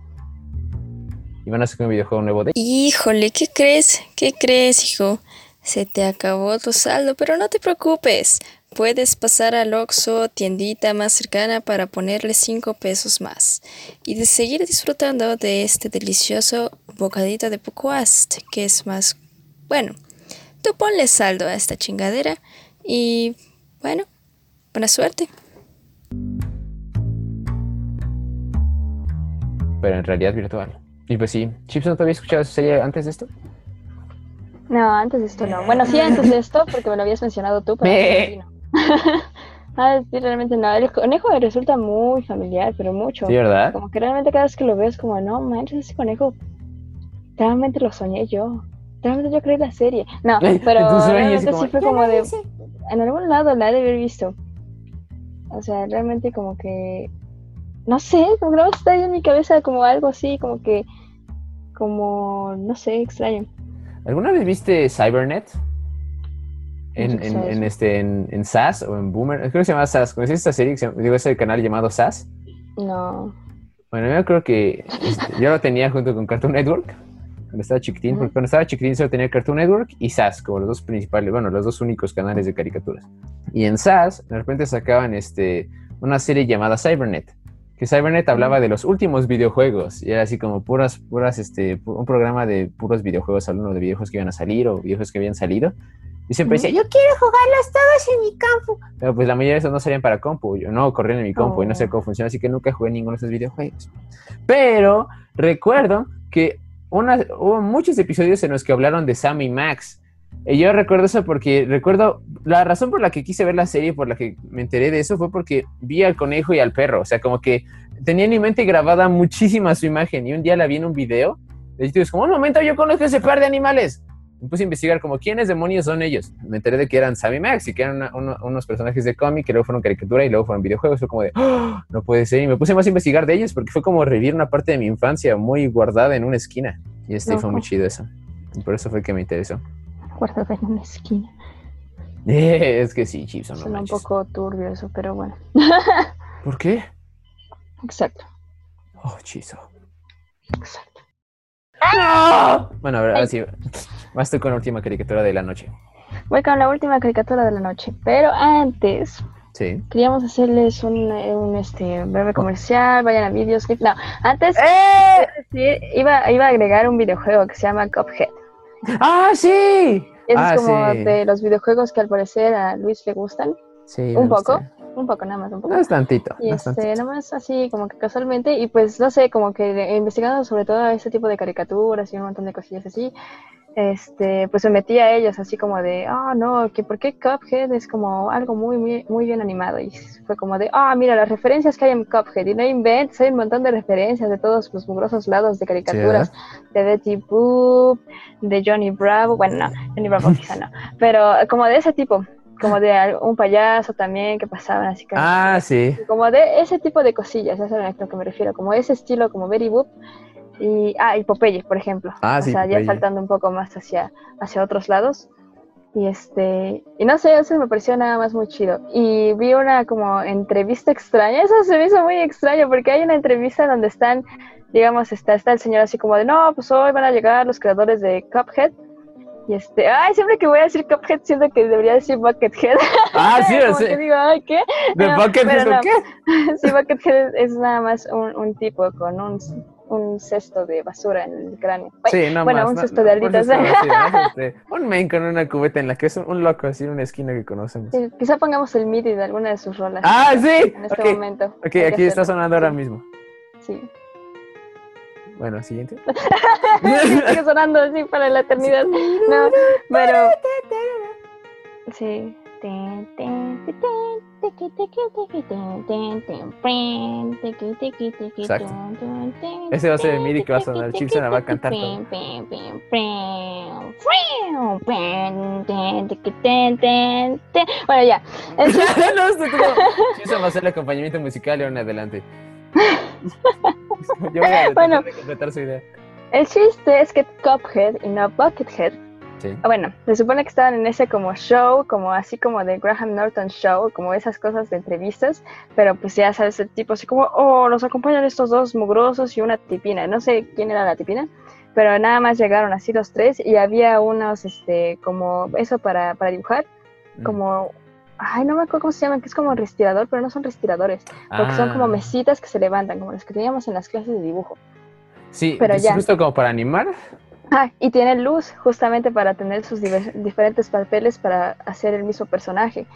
Speaker 1: Y van a sacar un videojuego nuevo de...
Speaker 3: Híjole, ¿qué crees? ¿Qué crees, hijo? Se te acabó tu saldo, pero no te preocupes. Puedes pasar al Oxxo, tiendita más cercana, para ponerle 5 pesos más. Y de seguir disfrutando de este delicioso bocadito de Pucuast, que es más... Bueno, tú ponle saldo a esta chingadera y... Bueno, buena suerte.
Speaker 1: Pero en realidad virtual. Y pues sí, Chipson, ¿te había escuchado esa serie antes de esto?
Speaker 2: No, antes de esto no. Bueno, sí, antes de esto, porque me lo habías mencionado tú, pero
Speaker 1: Me-
Speaker 2: no. ah, sí, realmente no. El conejo me resulta muy familiar, pero mucho.
Speaker 1: Sí, ¿verdad?
Speaker 2: Como que realmente cada vez que lo veo es como, no manches, ese conejo, realmente lo soñé yo. Realmente yo creé la serie. No, pero realmente
Speaker 1: como,
Speaker 2: sí fue
Speaker 1: "Yo
Speaker 2: como de,
Speaker 1: hice".
Speaker 2: en algún lado la he de haber visto. O sea, realmente como que, no sé, como que está ahí en mi cabeza como algo así, como que, como, no sé, extraño.
Speaker 1: ¿Alguna vez viste Cybernet? En, en, este, en, en SAS o en Boomer. Creo que se llama SAS. ¿Conoces esta serie? que se llama- digo, ese canal llamado SAS.
Speaker 2: No.
Speaker 1: Bueno, yo creo que este, yo lo tenía junto con Cartoon Network. Cuando estaba chiquitín, porque cuando estaba chiquitín solo tenía Cartoon Network y SAS como los dos principales, bueno, los dos únicos canales de caricaturas. Y en SAS, de repente sacaban este, una serie llamada Cybernet. Que Cybernet hablaba de los últimos videojuegos. Y era así como puras, puras, este, un programa de puros videojuegos, hablando de videojuegos que iban a salir o videojuegos que habían salido. Y siempre decía, yo quiero jugarlos todos en mi compu. Pero pues la mayoría de esos no salían para compu. Yo no corrían en mi compu y no sé
Speaker 2: Oh.
Speaker 1: cómo funciona, así que nunca jugué ninguno de esos videojuegos. Pero recuerdo que una, hubo muchos episodios en los que hablaron de Sam y Max. Yo recuerdo eso porque recuerdo la razón por la que quise ver la serie, por la que me enteré de eso, fue porque vi al conejo y al perro. O sea, como que tenía en mi mente grabada muchísima su imagen. Y un día la vi en un video. De YouTube, es como, un momento, yo conozco ese par de animales. Me puse a investigar como quiénes demonios son ellos. Me enteré de que eran Sam y Max y que eran una- uno- unos personajes de cómic que luego fueron caricatura y luego fueron videojuegos. Fue como de, "Ah, no puede ser. Y me puse más a investigar de ellos porque fue como revivir una parte de mi infancia muy guardada en una esquina. Y este fue muy chido eso. Y por eso fue que me interesó.
Speaker 2: Guardado en una esquina.
Speaker 1: es que sí, Chipson, no
Speaker 2: Suena un poco turbio eso, pero bueno.
Speaker 1: ¿Por qué?
Speaker 2: Exacto.
Speaker 1: Oh, chizo.
Speaker 2: Exacto.
Speaker 1: Bueno, a ver, ahora sí. Vas tú con la última caricatura de la noche.
Speaker 2: Voy con la última caricatura de la noche, pero antes
Speaker 1: Sí.
Speaker 2: queríamos hacerles un, eh, un, este, breve comercial, vayan a Videoscape. No, antes
Speaker 1: ¡Eh!
Speaker 2: iba, iba a agregar un videojuego que se llama Cuphead.
Speaker 1: ¡Ah, sí!
Speaker 2: Es
Speaker 1: ah,
Speaker 2: como
Speaker 1: sí.
Speaker 2: de los videojuegos que al parecer a Luis le gustan.
Speaker 1: Sí,
Speaker 2: un poco,
Speaker 1: gusta.
Speaker 2: un poco nada más, un poco.
Speaker 1: No es tantito.
Speaker 2: Y
Speaker 1: no es
Speaker 2: este,
Speaker 1: tantito.
Speaker 2: nomás así como que casualmente, y pues no sé, como que investigando sobre todo este tipo de caricaturas y un montón de cosillas así, este, pues me metí a ellos así como de, ah, no, que por qué Cuphead es como algo muy, muy, muy bien animado. Y fue como de, ah, mira, las referencias que hay en Cuphead, y no inventes, hay un montón de referencias de todos los mugrosos lados de caricaturas, de Betty Boop, de Johnny Bravo, bueno, no, Johnny Bravo quizá no, pero como de ese tipo, como de un payaso también que pasaban así que
Speaker 1: Ah, sí.
Speaker 2: como de ese tipo de cosillas, eso es a lo que me refiero, como ese estilo, como Betty Boop y, ah, y Popeye, por ejemplo.
Speaker 1: Ah,
Speaker 2: o
Speaker 1: sí,
Speaker 2: sea, ya
Speaker 1: Popeye.
Speaker 2: saltando un poco más hacia, hacia otros lados. Y este, y no sé, eso me pareció nada más muy chido. Y vi una como entrevista extraña, eso se me hizo muy extraño, porque hay una entrevista donde están, digamos, está, está el señor así como de, no, pues hoy van a llegar los creadores de Cuphead. Y este, ay, siempre que voy a decir Cuphead siento que debería decir Buckethead.
Speaker 1: Ah, sí,
Speaker 2: Como
Speaker 1: sí.
Speaker 2: que digo, ay, ¿qué?
Speaker 1: ¿De
Speaker 2: No,
Speaker 1: Buckethead
Speaker 2: no.
Speaker 1: qué?
Speaker 2: Sí, Buckethead es nada más un, un tipo con un, un cesto de basura en el cráneo.
Speaker 1: Sí, no
Speaker 2: bueno,
Speaker 1: más,
Speaker 2: un cesto
Speaker 1: no,
Speaker 2: de
Speaker 1: un
Speaker 2: alitas.
Speaker 1: cesto, sí, más, este, un men con una cubeta en la que es un, loco así en una esquina que conocemos.
Speaker 2: Sí, quizá pongamos el MIDI de alguna de sus rolas.
Speaker 1: Ah, sí.
Speaker 2: En este momento.
Speaker 1: ok, aquí está sonando ahora mismo.
Speaker 2: Sí.
Speaker 1: Bueno, siguiente.
Speaker 2: Sigue sonando así para la eternidad. No, pero. Sí.
Speaker 1: Exacto. Ese va a ser el MIDI que va a sonar. Chipson la va a cantar.
Speaker 2: Bueno, ya.
Speaker 1: Chipson va a hacer el acompañamiento musical y ahora en adelante. Yo voy a
Speaker 2: Bueno.
Speaker 1: completar su idea.
Speaker 2: El chiste es que Cuphead y no Buckethead
Speaker 1: Sí.
Speaker 2: Bueno, se supone que estaban en ese como show, como así como de Graham Norton Show, como esas cosas de entrevistas, pero pues ya sabes, el tipo así como, oh, nos acompañan estos dos mugrosos y una tipina. No sé quién era la tipina, pero nada más llegaron así los tres y había unos, este, como eso para, para dibujar,
Speaker 1: Mm.
Speaker 2: como, ay, no me acuerdo cómo se llaman, que es como respirador, pero no son respiradores, porque son como
Speaker 1: Ah,
Speaker 2: mesitas que se levantan, como las que teníamos en las clases de dibujo.
Speaker 1: Sí,
Speaker 2: pero
Speaker 1: es
Speaker 2: ya.
Speaker 1: justo como para animar.
Speaker 2: Ah, y tiene luz justamente para tener sus diferentes papeles para hacer el mismo personaje.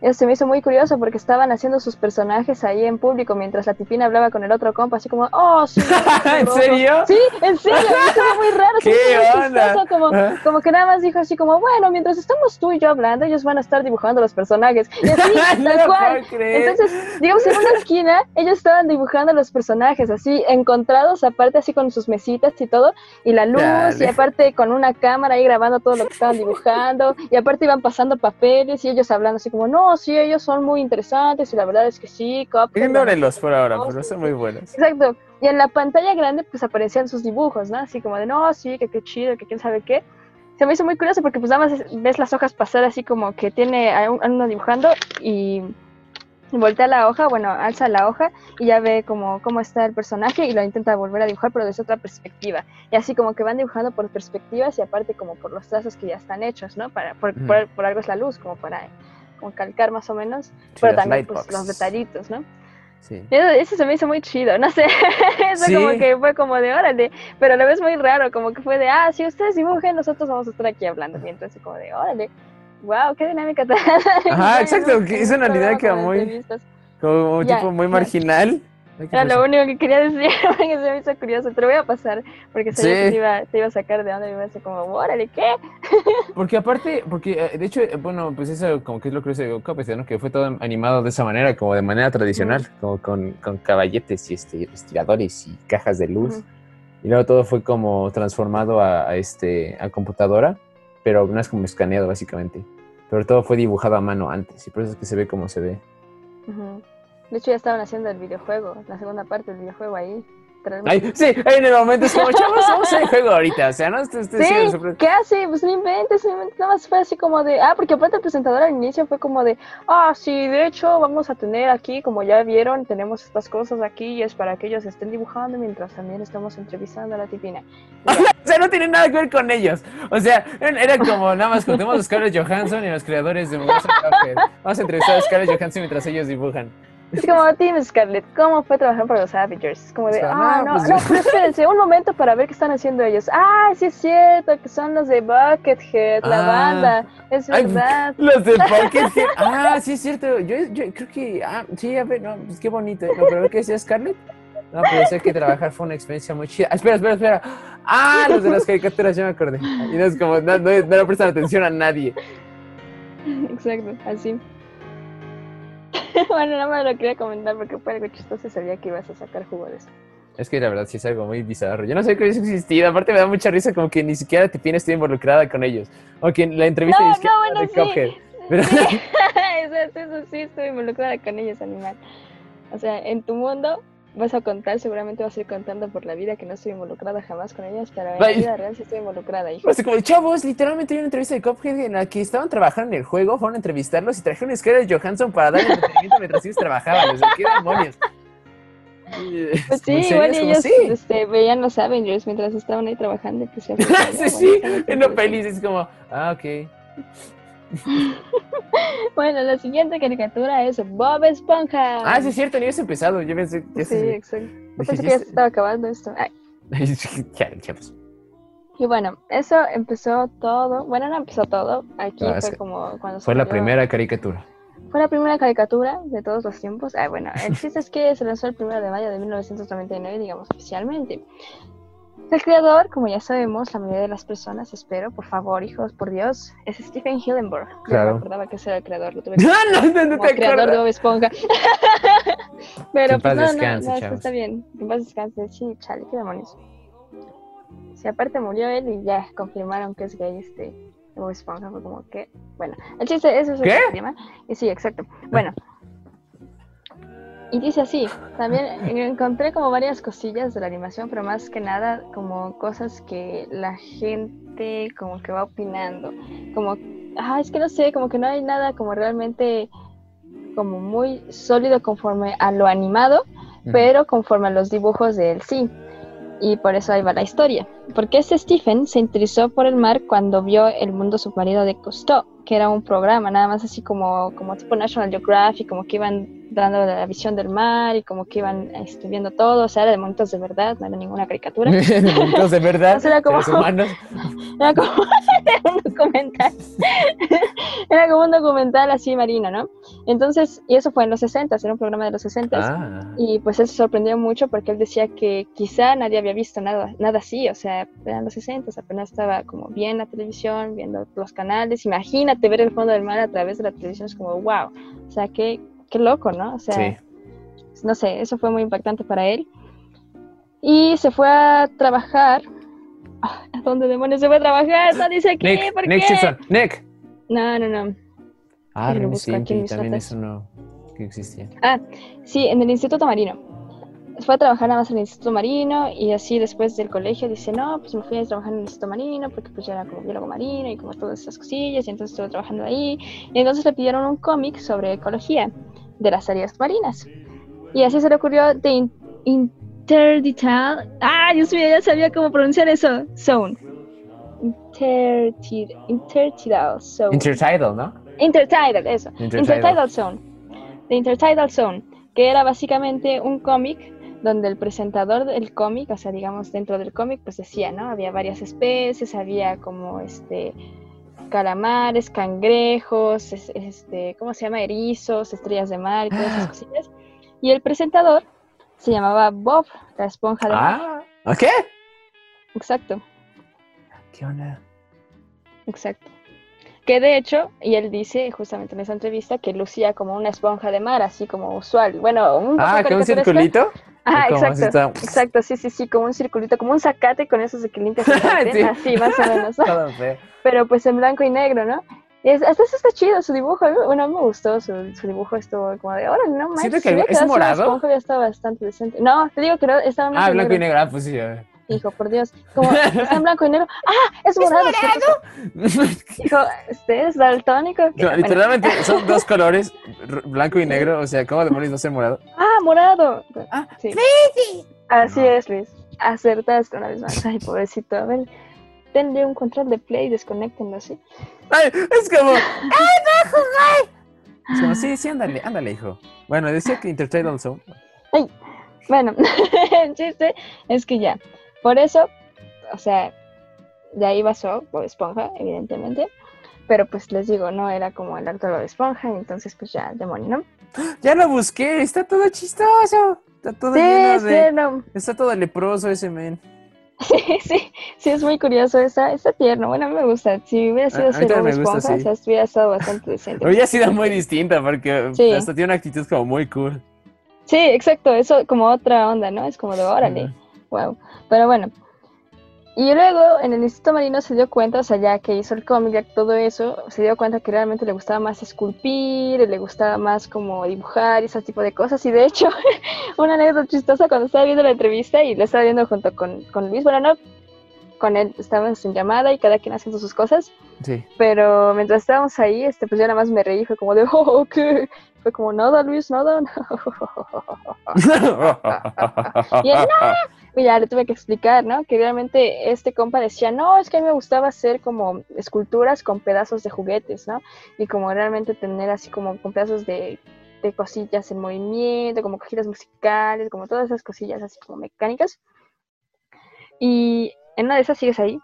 Speaker 2: Eso se me hizo muy curioso porque estaban haciendo sus personajes ahí en público mientras la tipina hablaba con el otro compa, así como, oh, sí.
Speaker 1: ¿En serio?
Speaker 2: Sí, en serio, eso muy raro.
Speaker 1: ¿Qué
Speaker 2: muy
Speaker 1: onda?
Speaker 2: Como, como que nada más dijo así como, bueno, mientras estamos tú y yo hablando, ellos van a estar dibujando los personajes. Y así,
Speaker 1: no
Speaker 2: tal cual. Entonces, digamos, en una esquina, ellos estaban dibujando los personajes así, encontrados, aparte así con sus mesitas y todo, y la luz,
Speaker 1: Dale.
Speaker 2: y aparte con una cámara ahí grabando todo lo que estaban dibujando, y aparte iban pasando papeles y ellos hablando así como, no, sí, ellos son muy interesantes, y la verdad es que sí, Cuphead,
Speaker 1: Ignórenlos por ahora,
Speaker 2: No,
Speaker 1: pero son muy buenos.
Speaker 2: Exacto. Y en la pantalla grande pues aparecían sus dibujos, ¿no? Así como de, no, sí, que qué chido, que quién sabe qué. Se me hizo muy curioso porque pues nada más es- ves las hojas pasar así como que tiene a un- a uno dibujando y voltea la hoja, bueno, alza la hoja y ya ve como cómo está el personaje y lo intenta volver a dibujar pero desde otra perspectiva. Y así como que van dibujando por perspectivas y aparte como por los trazos que ya están hechos, ¿no? Para, por, por- por algo es la luz, como para como calcar más o menos,
Speaker 1: Sí,
Speaker 2: pero también pues, los detallitos, ¿no?
Speaker 1: Sí.
Speaker 2: Eso, eso se me hizo muy chido, no sé, eso
Speaker 1: Sí.
Speaker 2: como que fue como de órale, pero a la vez muy raro, como que fue de, ah, si ustedes dibujen, nosotros vamos a estar aquí hablando, mientras así como de, órale, wow, qué dinámica tan...
Speaker 1: Ajá, exacto, que es una
Speaker 2: como de
Speaker 1: muy-. Como un tipo muy marginal.
Speaker 2: Era lo único que quería decir, porque se me hizo curioso, te lo voy a pasar, porque sabía
Speaker 1: Sí.
Speaker 2: que te iba, te iba a sacar de onda y me iba a decir como, órale, ¿qué?
Speaker 1: Porque aparte, porque eh, de hecho, eh, bueno, pues eso como que es lo curioso de Cuphead, ¿no? Que fue todo animado de esa manera, como de manera tradicional, como con, con caballetes y este, estiradores y cajas de luz.
Speaker 2: Ujú.
Speaker 1: Y luego todo fue como transformado a, a este, a computadora, pero no es como escaneado básicamente. Pero todo fue dibujado a mano antes, y por eso es que se ve como se ve.
Speaker 2: Ujú. De hecho ya estaban haciendo el videojuego, la segunda parte del videojuego ahí.
Speaker 1: Ay, sí, en el momento es como, chavos, vamos a juego ahorita, o sea, no estoy, estoy
Speaker 2: Sí, ¿qué hace? Pues no inventes, no inventes. Nada más fue así como de. Ah, porque aparte el presentador al inicio fue como de. Ah, sí, de hecho, vamos a tener aquí, como ya vieron, tenemos estas cosas aquí y es para que ellos estén dibujando mientras también estamos entrevistando a la tipina.
Speaker 1: O sea, no tiene nada que ver con ellos. O sea, era como nada más juntemos a Scarlett Johansson y los creadores de Monster. Vamos a entrevistar a Scarlett Johansson mientras ellos dibujan.
Speaker 2: Es como, Team Scarlett, ¿cómo fue trabajar para los Avengers? Es como de,
Speaker 1: O sea,
Speaker 2: ah,
Speaker 1: no,
Speaker 2: no,
Speaker 1: pues-
Speaker 2: no, pero espérense, un momento para ver qué están haciendo ellos. Ah, sí es cierto, que son los de Buckethead, la
Speaker 1: Ah.
Speaker 2: banda, es
Speaker 1: Ay,
Speaker 2: verdad.
Speaker 1: Los de Buckethead. Ah, sí es cierto. Yo, yo creo que. Ah, sí, a ver, no, pues qué bonito. No, pero ¿qué decía Scarlett? No, pero sé que trabajar fue una experiencia muy chida. Ah, espera, espera, espera. Ah, los de las caricaturas, ya me acordé. Y no es como, no, no, no le prestan atención a nadie.
Speaker 2: Exacto, así. bueno, nada más lo quería comentar porque fue algo chistoso y sabía que ibas a sacar jugo de eso.
Speaker 1: Es que la verdad sí es algo muy bizarro. Yo no sé que hubiese existido. Aparte me da mucha risa como que ni siquiera Tipina estoy involucrada con ellos. O que en la entrevista
Speaker 2: No,
Speaker 1: dice que
Speaker 2: no,
Speaker 1: habla de
Speaker 2: bueno, sí.
Speaker 1: Pero-
Speaker 2: Sí, eso, eso sí, estoy involucrada con ellos, animal. O sea, en tu mundo vas a contar, seguramente vas a ir contando por la vida que no estoy involucrada jamás con ellos, pero en la vida real sí estoy involucrada, hijo.
Speaker 1: Pues como, chavos, literalmente hay una entrevista de Cuphead en la que estaban trabajando en el juego, fueron a entrevistarlos y trajeron a Scarlett Johansson para dar entretenimiento mientras ellos trabajaban. O sea, ¿qué demonios?
Speaker 2: Pues sí,
Speaker 1: como,
Speaker 2: ellos
Speaker 1: sí.
Speaker 2: este, veían los Avengers mientras estaban ahí trabajando. Pues,
Speaker 1: sí, sí, en la peli es como, ah, ok.
Speaker 2: Bueno, la siguiente caricatura es Bob Esponja.
Speaker 1: Ah, sí es cierto, ni habías empezado. Yo pensé, ya
Speaker 2: Sí, exacto. Yo pensé
Speaker 1: ya
Speaker 2: que ya se estaba acabando esto. Ay,
Speaker 1: ya, chavos.
Speaker 2: Y bueno, eso empezó todo. Bueno, no empezó todo. Aquí
Speaker 1: Ah,
Speaker 2: fue como cuando
Speaker 1: Fue la
Speaker 2: salió-
Speaker 1: primera caricatura.
Speaker 2: Fue la primera caricatura de todos los tiempos. Ah, bueno, el chiste es que se lanzó el 1 de mayo de 1999, digamos oficialmente. El creador, como ya sabemos, la mayoría de las personas, espero, por favor, hijos, por Dios, es Stephen Hillenburg.
Speaker 1: Claro.
Speaker 2: no me acordaba que ese era el creador, lo tuve que
Speaker 1: No, no, no, no te
Speaker 2: creador de. Bob Esponja. Pero pues no, no,
Speaker 1: descanse,
Speaker 2: no, está bien. En paz descanse. Sí, chale, qué demonios. Si aparte murió él y ya confirmaron que es gay este Bob Esponja, fue como que, bueno, el chiste, eso es
Speaker 1: ¿Qué?
Speaker 2: el tema. Y sí, exacto. Bueno. Y dice así, también encontré como varias cosillas de la animación, pero más que nada como cosas que la gente como que va opinando. Como, ah, es que no sé, como que no hay nada como realmente como muy sólido conforme a lo animado, pero conforme a los dibujos de él sí. Y por eso ahí va la historia. Porque este Stephen se interesó por el mar cuando vio El mundo submarino de Cousteau, que era un programa, nada más así como, como tipo National Geographic, como que iban dando la visión del mar y como que iban este, viendo todo, o sea, era de monitos de verdad, no era ninguna caricatura.
Speaker 1: Entonces, de verdad,
Speaker 2: era como-
Speaker 1: humanos.
Speaker 2: Era como era un documental. Era como un documental así marino, ¿no? Entonces, y eso fue en los 60, era un programa de los 60.
Speaker 1: Ah,
Speaker 2: Y pues él se sorprendió mucho porque él decía que quizá nadie había visto nada, nada así, o sea, eran los 60, apenas estaba como bien la televisión, viendo los canales. Imagínate ver el fondo del mar a través de la televisión, es como, wow, o sea, qué, qué loco, ¿no? O sea,
Speaker 1: sí.
Speaker 2: no sé, eso fue muy impactante para él. Y se fue a trabajar. Ah, ¿A dónde demonios se fue a trabajar? No dice aquí,
Speaker 1: Nick,
Speaker 2: ¿por
Speaker 1: Nick
Speaker 2: qué?
Speaker 1: Simpson, Nick.
Speaker 2: No, no, no.
Speaker 1: Ah, Stimpy,
Speaker 2: mis
Speaker 1: también
Speaker 2: notas.
Speaker 1: eso no que existía.
Speaker 2: Ah, sí, en el Instituto Marino. Fue a trabajar nada más en el Instituto Marino y así después del colegio dice, no, pues me fui a trabajar en el Instituto Marino porque pues era como biólogo marino y como todas esas cosillas y entonces estuve trabajando ahí. Y entonces le pidieron un cómic sobre ecología de las áreas marinas. Y así se le ocurrió de in- Interdital... Ah, Dios mío, ya sabía cómo pronunciar eso. Zone. Intertid- Intertidal Zone.
Speaker 1: Intertidal, ¿no?
Speaker 2: Intertidal, eso.
Speaker 1: Intertidal.
Speaker 2: Intertidal Zone. The Intertidal Zone, que era básicamente un cómic donde el presentador del cómic, o sea, digamos dentro del cómic, pues decía, ¿no? Había varias especies, había como este calamares, cangrejos, es- este, ¿cómo se llama? Erizos, estrellas de mar y todas esas cosillas. Y el presentador se llamaba Bob, la esponja de mar.
Speaker 1: Ah, ¿a ¿qué?
Speaker 2: Exacto.
Speaker 1: ¿Qué onda?
Speaker 2: Exacto. Que de hecho, y él dice justamente en esa entrevista que lucía como una esponja de mar, así como usual. Bueno, un poco
Speaker 1: Ah, ¿con un circulito?
Speaker 2: Ajá,
Speaker 1: ¿O cómo así
Speaker 2: exacto.
Speaker 1: está?
Speaker 2: Exacto, sí, sí, sí, como un circulito, como un zacate con esos de que limpias
Speaker 1: Sí.
Speaker 2: así más o menos. Pero pues en blanco y negro, ¿no? Y es- hasta eso está chido su dibujo. Bueno, me gustó su, su dibujo, estuvo como de, órale, no manches.
Speaker 1: Siento que ¿es morado?
Speaker 2: bastante decente. No, te digo que no, estaba en
Speaker 1: Ah,
Speaker 2: blanco, y negro.
Speaker 1: Ah, pues sí. a ver.
Speaker 2: Hijo, por Dios. Como está en blanco y negro. ¡Ah! ¡Es morado! ¿cierto? Dijo, ¿este es daltónico?
Speaker 1: No,
Speaker 2: Bueno,
Speaker 1: literalmente son dos colores, blanco y negro. O sea, ¿cómo demonios no ser morado?
Speaker 2: ¡Ah, morado!
Speaker 1: Ah,
Speaker 2: sí. Así
Speaker 1: No.
Speaker 2: es, Luis. Acertaste una vez más. Ay, pobrecito. A ver, denle un control de play y desconéctenlo, ¿sí?
Speaker 1: Ay, es como. ¡Ay, no jugué! Es como, sí, sí, ándale, ándale, hijo. Bueno, decía que Intertidal Zone.
Speaker 2: Bueno, el chiste es que ya. Por eso, o sea, de ahí basó Bob Esponja, evidentemente. Pero pues les digo, no era como el arte de Bob Esponja, entonces pues ya, demonio, ¿no?
Speaker 1: Ya lo busqué, está todo chistoso. Está todo
Speaker 2: Sí,
Speaker 1: lleno
Speaker 2: sí,
Speaker 1: de.
Speaker 2: no.
Speaker 1: Está todo leproso ese men.
Speaker 2: Sí, sí, sí, es muy curioso, está, está tierno. Bueno, a mí me gusta. Si hubiera sido ser Bob
Speaker 1: gusta,
Speaker 2: Esponja,
Speaker 1: sí.
Speaker 2: o sea, hubiera estado bastante decente.
Speaker 1: Hubiera sido muy distinta porque
Speaker 2: Sí.
Speaker 1: hasta tiene una actitud como muy cool.
Speaker 2: Sí, exacto, eso como otra onda, ¿no? Es como de órale. Wow. Pero bueno. Y luego en el Instituto Marino se dio cuenta, o sea, ya que hizo el cómic, todo eso, se dio cuenta que realmente le gustaba más esculpir, le gustaba más como dibujar y ese tipo de cosas. Y de hecho, una anécdota chistosa cuando estaba viendo la entrevista y la estaba viendo junto con, con Luis, bueno, no, con él, estábamos en llamada y cada quien haciendo sus cosas,
Speaker 1: Sí.
Speaker 2: pero mientras estábamos ahí, este, pues yo nada más me reí, fue como de, oh, ¿qué? Fue como, nada, Luis, nada. Y él, no. Y ya le tuve que explicar, ¿no? Que realmente este compa decía, no, es que a mí me gustaba hacer como esculturas con pedazos de juguetes, ¿no? Y como realmente tener así como con pedazos de, de cosillas en movimiento, como cajitas musicales, como todas esas cosillas así como mecánicas. Y en una de esas sigues ahí.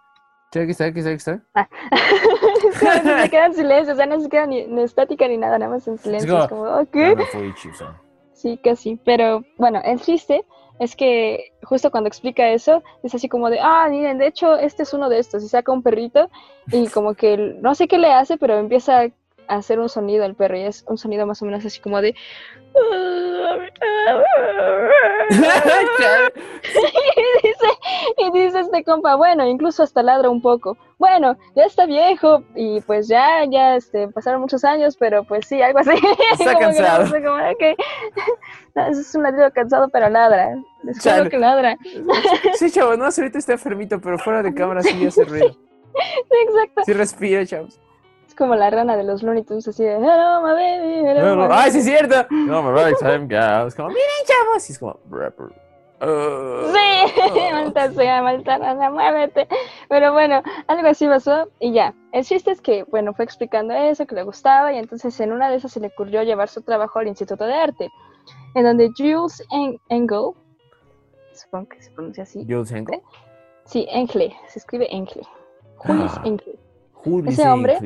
Speaker 1: Sí, aquí está, aquí está, aquí está.
Speaker 2: se queda en silencio, o sea, no se queda ni, estática ni nada, nada más en silencio.
Speaker 1: como-
Speaker 2: Es como.
Speaker 1: No Ichizo.
Speaker 2: Sí, casi. Pero bueno, el chiste es que justo cuando explica eso, es así como de, ah, miren, de hecho, este es uno de estos. Y saca un perrito y como que no sé qué le hace, pero empieza a hacer un sonido el perro. Y es un sonido más o menos así como de. y, dice, y dice este compa, bueno, incluso hasta ladra un poco. Bueno, ya está viejo y pues ya, ya este, pasaron muchos años, pero pues sí, algo así.
Speaker 1: Está
Speaker 2: Como que
Speaker 1: cansado.
Speaker 2: sé, como, ok. No, es un ladrido cansado, pero ladra. Es
Speaker 1: Chale.
Speaker 2: que ladra.
Speaker 1: Sí, chavos, no, ahorita está enfermito, pero fuera de cámara sí hace ruido.
Speaker 2: Exacto.
Speaker 1: Sí respira, chavos.
Speaker 2: Es como la rana de los Looney Tunes, así de, hello, my baby, hello, my
Speaker 1: ¡Ay, sí
Speaker 2: baby".
Speaker 1: es cierto! No, me va time Es como, miren, chavos. Y es como, rapper. Uh,
Speaker 2: Sí, maldita sea, maldita rana, muévete. Pero bueno, algo así pasó y ya. El chiste es que, bueno, fue explicando eso, que le gustaba y entonces en una de esas se le ocurrió llevar su trabajo al Instituto de Arte, en donde Jules En- Engel, supongo que se pronuncia así,
Speaker 1: Jules Henkel.
Speaker 2: sí, Engle, se escribe Engle, Julius
Speaker 1: Ah.
Speaker 2: Engle.
Speaker 1: Jules
Speaker 2: Ese hombre-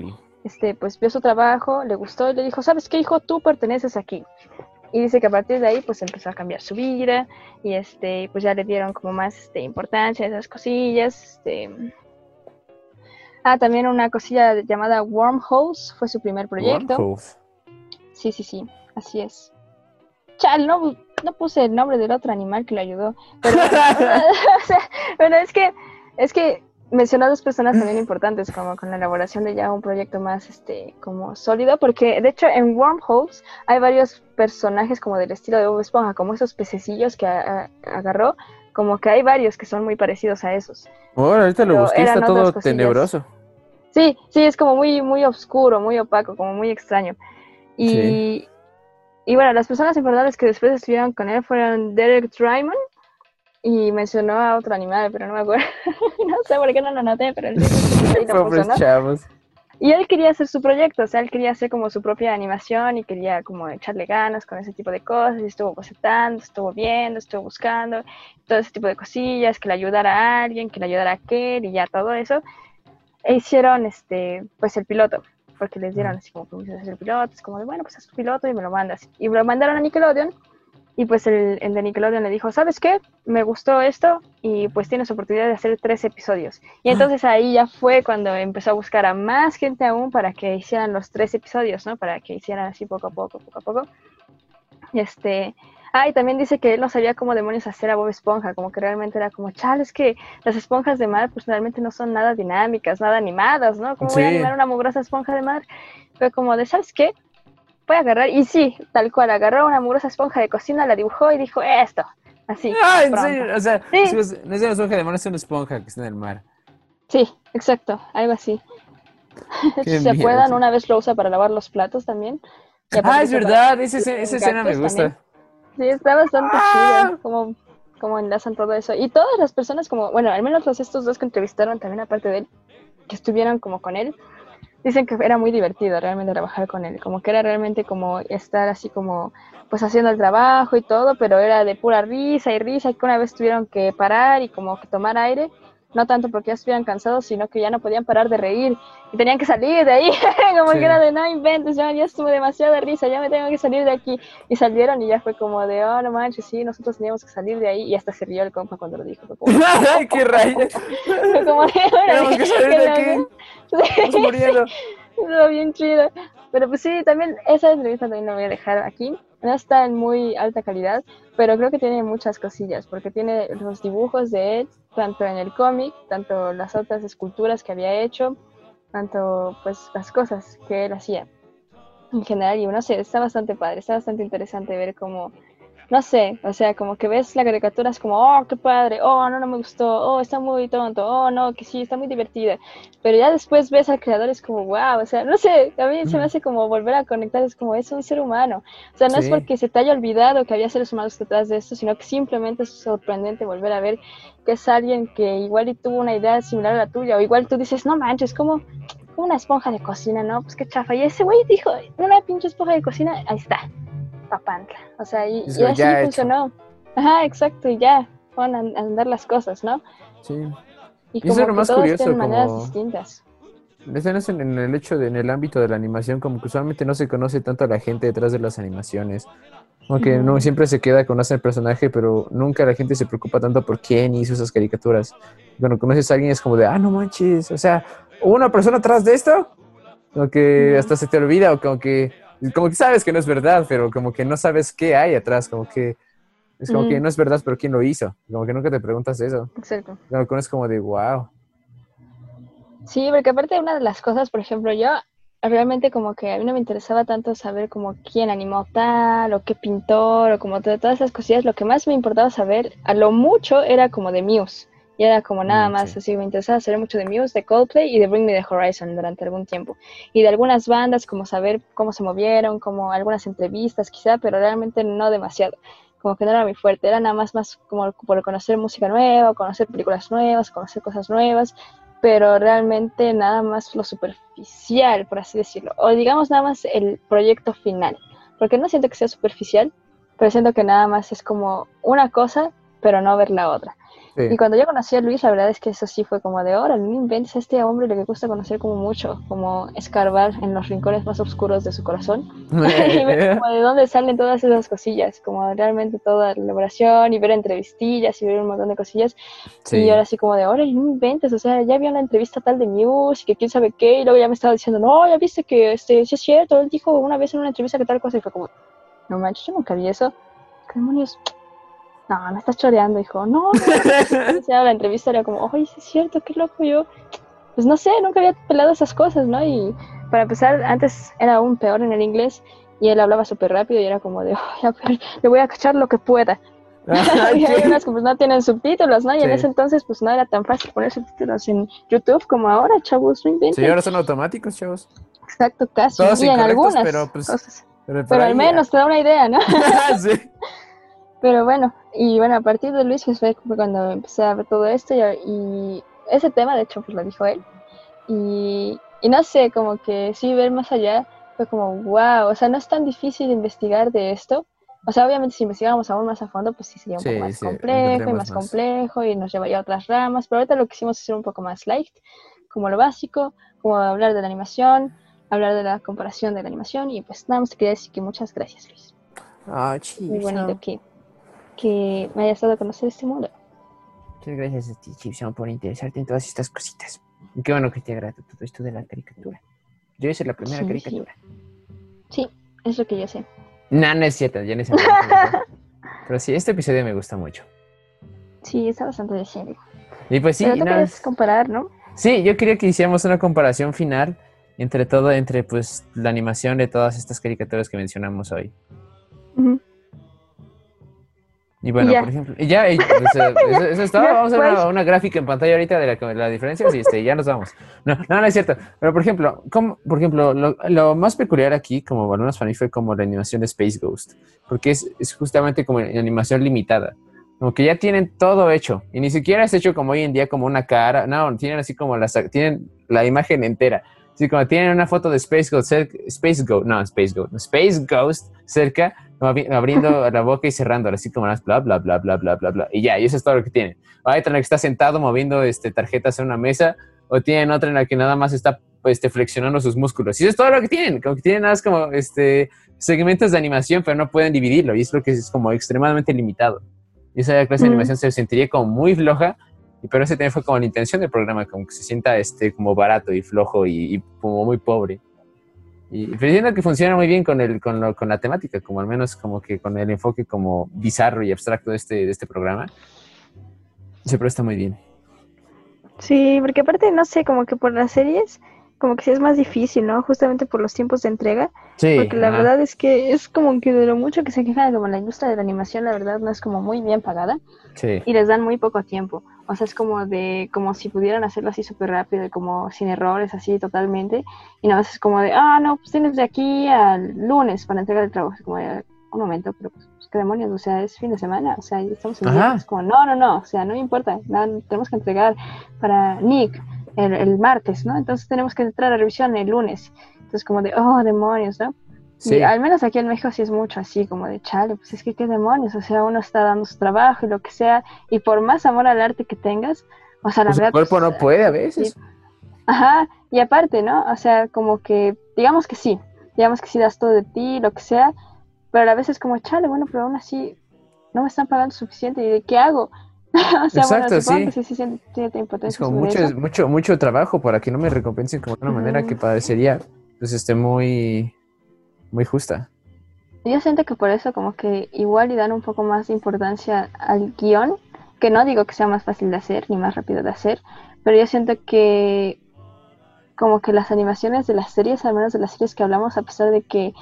Speaker 2: este, pues vio su trabajo, le gustó y le dijo, ¿sabes qué, hijo? Tú perteneces aquí. Y dice que a partir de ahí, pues empezó a cambiar su vida y este, pues ya le dieron como más este, importancia a esas cosillas. Este. Ah, también una cosilla llamada Wormholes fue su primer proyecto.
Speaker 1: Wormholes.
Speaker 2: Sí, sí, sí, así es. Chal, no, no puse el nombre del otro animal que le ayudó. Pero, bueno, o sea, bueno, es que, es que mencionó dos personas también importantes, como con la elaboración de ya un proyecto más, este, como sólido, porque de hecho en Wormholes hay varios personajes como del estilo de Bob Esponja, como esos pececillos que a- a- agarró, como que hay varios que son muy parecidos a esos.
Speaker 1: Ahora, ahorita lo busqué, está todo tenebroso.
Speaker 2: Sí, sí, es como muy, muy oscuro, muy opaco, como muy extraño. Y,
Speaker 1: Sí.
Speaker 2: y bueno, las personas importantes que después estuvieron con él fueron Derek Drymon y mencionó a otro animal, pero no me acuerdo. no sé por qué no lo noté, pero él. Y él quería hacer su proyecto, o sea, él quería hacer como su propia animación y quería como echarle ganas con ese tipo de cosas y estuvo bocetando, estuvo viendo, estuvo buscando, todo ese tipo de cosillas, que le ayudara a alguien, que le ayudara a aquel y ya todo eso. E hicieron este, pues el piloto, porque les dieron así como permiso de hacer el piloto, es como de, bueno, pues haz tu piloto y me lo mandas. Y me lo mandaron a Nickelodeon y pues el, el de Nickelodeon le dijo, ¿sabes qué? Me gustó esto y pues tienes oportunidad de hacer tres episodios. Y entonces ahí ya fue cuando empezó a buscar a más gente aún para que hicieran los tres episodios, ¿no? Para que hicieran así poco a poco, poco a poco. Y este... Ah, y también dice que él no sabía cómo demonios hacer a Bob Esponja, como que realmente era como, chale, es que las esponjas de mar pues realmente no son nada dinámicas, nada animadas, ¿no? ¿Cómo voy a
Speaker 1: Sí.
Speaker 2: animar una mugrosa esponja de mar? Fue como de, ¿sabes qué? Voy a agarrar, y sí, tal cual, agarró una mugrosa esponja de cocina, la dibujó y dijo, esto, así.
Speaker 1: Ah, en serio. O sea,
Speaker 2: Sí.
Speaker 1: vos- no es una esponja de mar, es una esponja que está en el mar.
Speaker 2: Sí, exacto, algo así. Si se
Speaker 1: sí.
Speaker 2: una vez lo usa para lavar los platos también.
Speaker 1: Ah, es verdad. Esa, escena- esa
Speaker 2: en
Speaker 1: escena me gusta.
Speaker 2: también. Sí, está bastante
Speaker 1: Ah.
Speaker 2: chido como, como enlazan todo eso. Y todas las personas, como, bueno, al menos los estos dos que entrevistaron también, aparte de él, que estuvieron como con él, dicen que era muy divertido realmente trabajar con él. Como que era realmente como estar así como, pues haciendo el trabajo y todo, pero era de pura risa y risa, y que una vez tuvieron que parar y como que tomar aire. No tanto porque ya estuvieran cansados, sino que ya no podían parar de reír y tenían que salir de ahí. como
Speaker 1: Sí.
Speaker 2: que era de no inventes, ya, ya estuve demasiada risa, ya me tengo que salir de aquí. Y salieron y ya fue como de, oh, no manches, sí, nosotros teníamos que salir de ahí. Y hasta se rió el compa cuando lo dijo. Como,
Speaker 1: ¡Ay, qué rayos!
Speaker 2: fue como de, "Órale,
Speaker 1: Tenemos que salir de aquí.
Speaker 2: loco".
Speaker 1: Estamos muriendo.
Speaker 2: Estuvo bien chido. Pero pues sí, también esa entrevista también la voy a dejar aquí. No está en muy alta calidad, pero creo que tiene muchas cosillas, porque tiene los dibujos de él, tanto en el cómic, tanto las otras esculturas que había hecho, tanto pues las cosas que él hacía en general. Y no sé, está bastante padre, está bastante interesante ver cómo no sé, o sea, como que ves la caricatura es como, oh, qué padre, oh, no, no me gustó, oh, está muy tonto, oh, no, que sí, está muy divertida. Pero ya después ves al creador es como, wow, o sea, no sé, a mí se me hace como volver a conectar, es como, es un ser humano. O sea, no es porque se te haya olvidado que había seres humanos detrás de esto, sino que simplemente es sorprendente volver a ver que es alguien que igual y tuvo una idea similar a la tuya, o igual tú dices, no manches, como una esponja de cocina, ¿no? Pues qué chafa. Y ese güey dijo, una pinche esponja de cocina, ahí está Papantla. O sea, y, y así funcionó. Ajá, exacto, y ya van a andar las cosas, ¿no?
Speaker 1: Sí.
Speaker 2: Y como
Speaker 1: eso
Speaker 2: que
Speaker 1: más
Speaker 2: todos
Speaker 1: curioso,
Speaker 2: maneras distintas.
Speaker 1: Es en, en el hecho de, en el ámbito de la animación, como que usualmente no se conoce tanto a la gente detrás de las animaciones. Como que no siempre se queda con el personaje, pero nunca la gente se preocupa tanto por quién hizo esas caricaturas. Cuando conoces a alguien es como de, ah, no manches, o sea, ¿hubo una persona atrás de esto? Como que hasta se te olvida, o como que, como que sabes que no es verdad, pero como que no sabes qué hay atrás, como que es como que no es verdad, pero quién lo hizo. Como que nunca te preguntas eso.
Speaker 2: Exacto.
Speaker 1: Conoces como de, wow.
Speaker 2: Sí, porque aparte una de las cosas, por ejemplo, yo realmente como que a mí no me interesaba tanto saber como quién animó tal o qué pintor o como to- todas esas cosillas, lo que más me importaba saber a lo mucho era como de Muse. Y era como nada
Speaker 1: Mm,
Speaker 2: más,
Speaker 1: sí.
Speaker 2: así me interesaba saber mucho de Muse, de Coldplay y de Bring Me the Horizon durante algún tiempo. Y de algunas bandas, como saber cómo se movieron, como algunas entrevistas quizá, pero realmente no demasiado. Como que no era muy fuerte, era nada más, más como por conocer música nueva, conocer películas nuevas, conocer cosas nuevas pero realmente nada más lo superficial, por así decirlo, o digamos nada más el proyecto final, porque no siento que sea superficial, pero siento que nada más es como una cosa, pero no ver la otra.
Speaker 1: Sí.
Speaker 2: Y cuando yo conocí a Luis, la verdad es que eso sí fue como de, ahora, no inventes a este hombre le gusta conocer como mucho, como escarbar en los rincones más oscuros de su corazón y ver como de dónde salen todas esas cosillas, como realmente toda la elaboración y ver entrevistillas y ver un montón de cosillas.
Speaker 1: Sí.
Speaker 2: Y ahora así como de, ahora no inventes, o sea, ya vi una entrevista tal de Muse y que quién sabe qué, y luego ya me estaba diciendo, no, ya viste que este, sí es cierto, él dijo una vez en una entrevista que tal cosa, y fue como, no manches, yo nunca vi eso. ¿Qué demonios? No, me estás choreando, hijo. No, no. La entrevista era como, oye, sí es cierto, qué loco yo. Pues no sé, nunca había pelado esas cosas, ¿no? Y para empezar, antes era aún peor en el inglés y él hablaba súper rápido y era como de, "Ay, a ver, le voy a cachar lo que pueda. y hay unas que pues no tienen subtítulos, ¿no? Y en ese entonces pues no era tan fácil poner subtítulos en YouTube como ahora, chavos, no inventen.
Speaker 1: Sí, ahora son automáticos, chavos.
Speaker 2: Exacto, casi.
Speaker 1: Todos
Speaker 2: y en algunas
Speaker 1: pero, pues. Pero,
Speaker 2: al
Speaker 1: ahí-
Speaker 2: menos te da una idea, ¿no?
Speaker 1: sí.
Speaker 2: Pero bueno, y bueno, a partir de Luis pues fue cuando empecé a ver todo esto y, y ese tema, de hecho, pues lo dijo él. Y, y no sé, como que sí ver más allá fue como, wow, o sea, no es tan difícil investigar de esto. O sea, obviamente si investigáramos aún más a fondo, pues sí sería un
Speaker 1: Sí,
Speaker 2: poco más
Speaker 1: sí,
Speaker 2: complejo y más,
Speaker 1: más.
Speaker 2: complejo y nos llevaría a otras ramas. Pero ahorita lo que hicimos es ser un poco más light, como lo básico, como hablar de la animación, hablar de la comparación de la animación y pues nada más te quería decir que muchas gracias, Luis.
Speaker 1: Ah,
Speaker 2: Muy
Speaker 1: chido.
Speaker 2: bonito que, que me hayas dado a conocer este mundo.
Speaker 1: Muchas gracias a ti, Chipson, por interesarte en todas estas cositas. Y qué bueno que te agrada todo esto de la caricatura. Yo hice la primera
Speaker 2: Sí, sí.
Speaker 1: caricatura.
Speaker 2: Sí, es lo que yo sé.
Speaker 1: No, no es cierto, ya no es cierto. Pero sí, este episodio me gusta mucho.
Speaker 2: Sí, está bastante decente.
Speaker 1: Y pues sí,
Speaker 2: Pero
Speaker 1: no,
Speaker 2: quieres comparar, ¿no?
Speaker 1: sí, yo quería que hiciéramos una comparación final entre todo, entre pues la animación de todas estas caricaturas que mencionamos hoy.
Speaker 2: Ujú.
Speaker 1: Y bueno, por ejemplo, ya, pues, eh, eso, eso es todo.
Speaker 2: Ya,
Speaker 1: Vamos a ver una, una gráfica en pantalla ahorita de la, la diferencia y este, ya nos vamos. No, no, no es cierto. Pero por ejemplo, como, por ejemplo lo, lo más peculiar aquí, como para mí, fue como la animación de Space Ghost, porque es, es justamente como animación limitada. Como que ya tienen todo hecho y ni siquiera es hecho como hoy en día como una cara, no, tienen así como las, tienen la imagen entera. Así como tienen una foto de Space Ghost, cerca- Space Ghost, no, Space Ghost, Space Ghost cerca, abriendo la boca y cerrando, así como las bla, bla, bla, bla, bla, bla, bla. Y ya, y eso es todo lo que tienen. Hay otra en la que está sentado moviendo este, tarjetas en una mesa, o tienen otra en la que nada más está este, flexionando sus músculos. Y eso es todo lo que tienen, como que tienen nada más como este, segmentos de animación, pero no pueden dividirlo, y es lo que es como extremadamente limitado. Y esa clase de
Speaker 2: Mm.
Speaker 1: animación se sentiría como muy floja, y pero ese también fue como la intención del programa, como que se sienta este, como barato y flojo y, como muy pobre. Y pero siento que funciona muy bien con, el, con, lo- con la temática, como al menos como que con el enfoque como bizarro y abstracto de este, de este programa. Se presta muy bien.
Speaker 2: Sí, porque aparte, no sé, como que por las series, como que sí es más difícil, ¿no? Justamente por los tiempos de entrega.
Speaker 1: Sí.
Speaker 2: Porque la
Speaker 1: ajá.
Speaker 2: verdad es que es como que de lo mucho que se quejan como la industria de la animación, la verdad no es como muy bien pagada
Speaker 1: Sí.
Speaker 2: y les dan muy poco tiempo. O sea, es como de, como si pudieran hacerlo así súper rápido como sin errores, así totalmente. Y nada más es como de, ah, no, pues tienes de aquí al lunes para entregar el trabajo. Es como de, un momento, pero pues, pues, qué demonios, o sea, es fin de semana, o sea, estamos en. Es como, no, no, no, o sea, no me importa, nada, tenemos que entregar para Nick el, el martes, ¿no? Entonces tenemos que entrar a revisión el lunes. Entonces como de, oh, demonios, ¿no?
Speaker 1: Sí.
Speaker 2: Y al menos aquí en México sí es mucho así, como de chale, pues es que qué demonios, o sea, uno está dando su trabajo y lo que sea, y por más amor al arte que tengas, o sea, la
Speaker 1: Pues
Speaker 2: verdad.
Speaker 1: el cuerpo
Speaker 2: pues,
Speaker 1: no puede a veces.
Speaker 2: Ajá, y aparte, ¿no? O sea, como que, digamos que sí, digamos que sí das todo de ti, lo que sea, pero a veces como, chale, bueno, pero aún así no me están pagando suficiente, ¿y de qué hago? o sea,
Speaker 1: Exacto,
Speaker 2: bueno,
Speaker 1: sí.
Speaker 2: que sí, sí,
Speaker 1: Es como mucho, mucho, mucho trabajo para que no me recompensen como de una manera que parecería, pues, este, muy, muy justa.
Speaker 2: Yo siento que por eso como que igual y dan un poco más de importancia al guion, que no digo que sea más fácil de hacer ni más rápido de hacer, pero yo siento que como que las animaciones de las series, al menos de las series que hablamos, a pesar de que,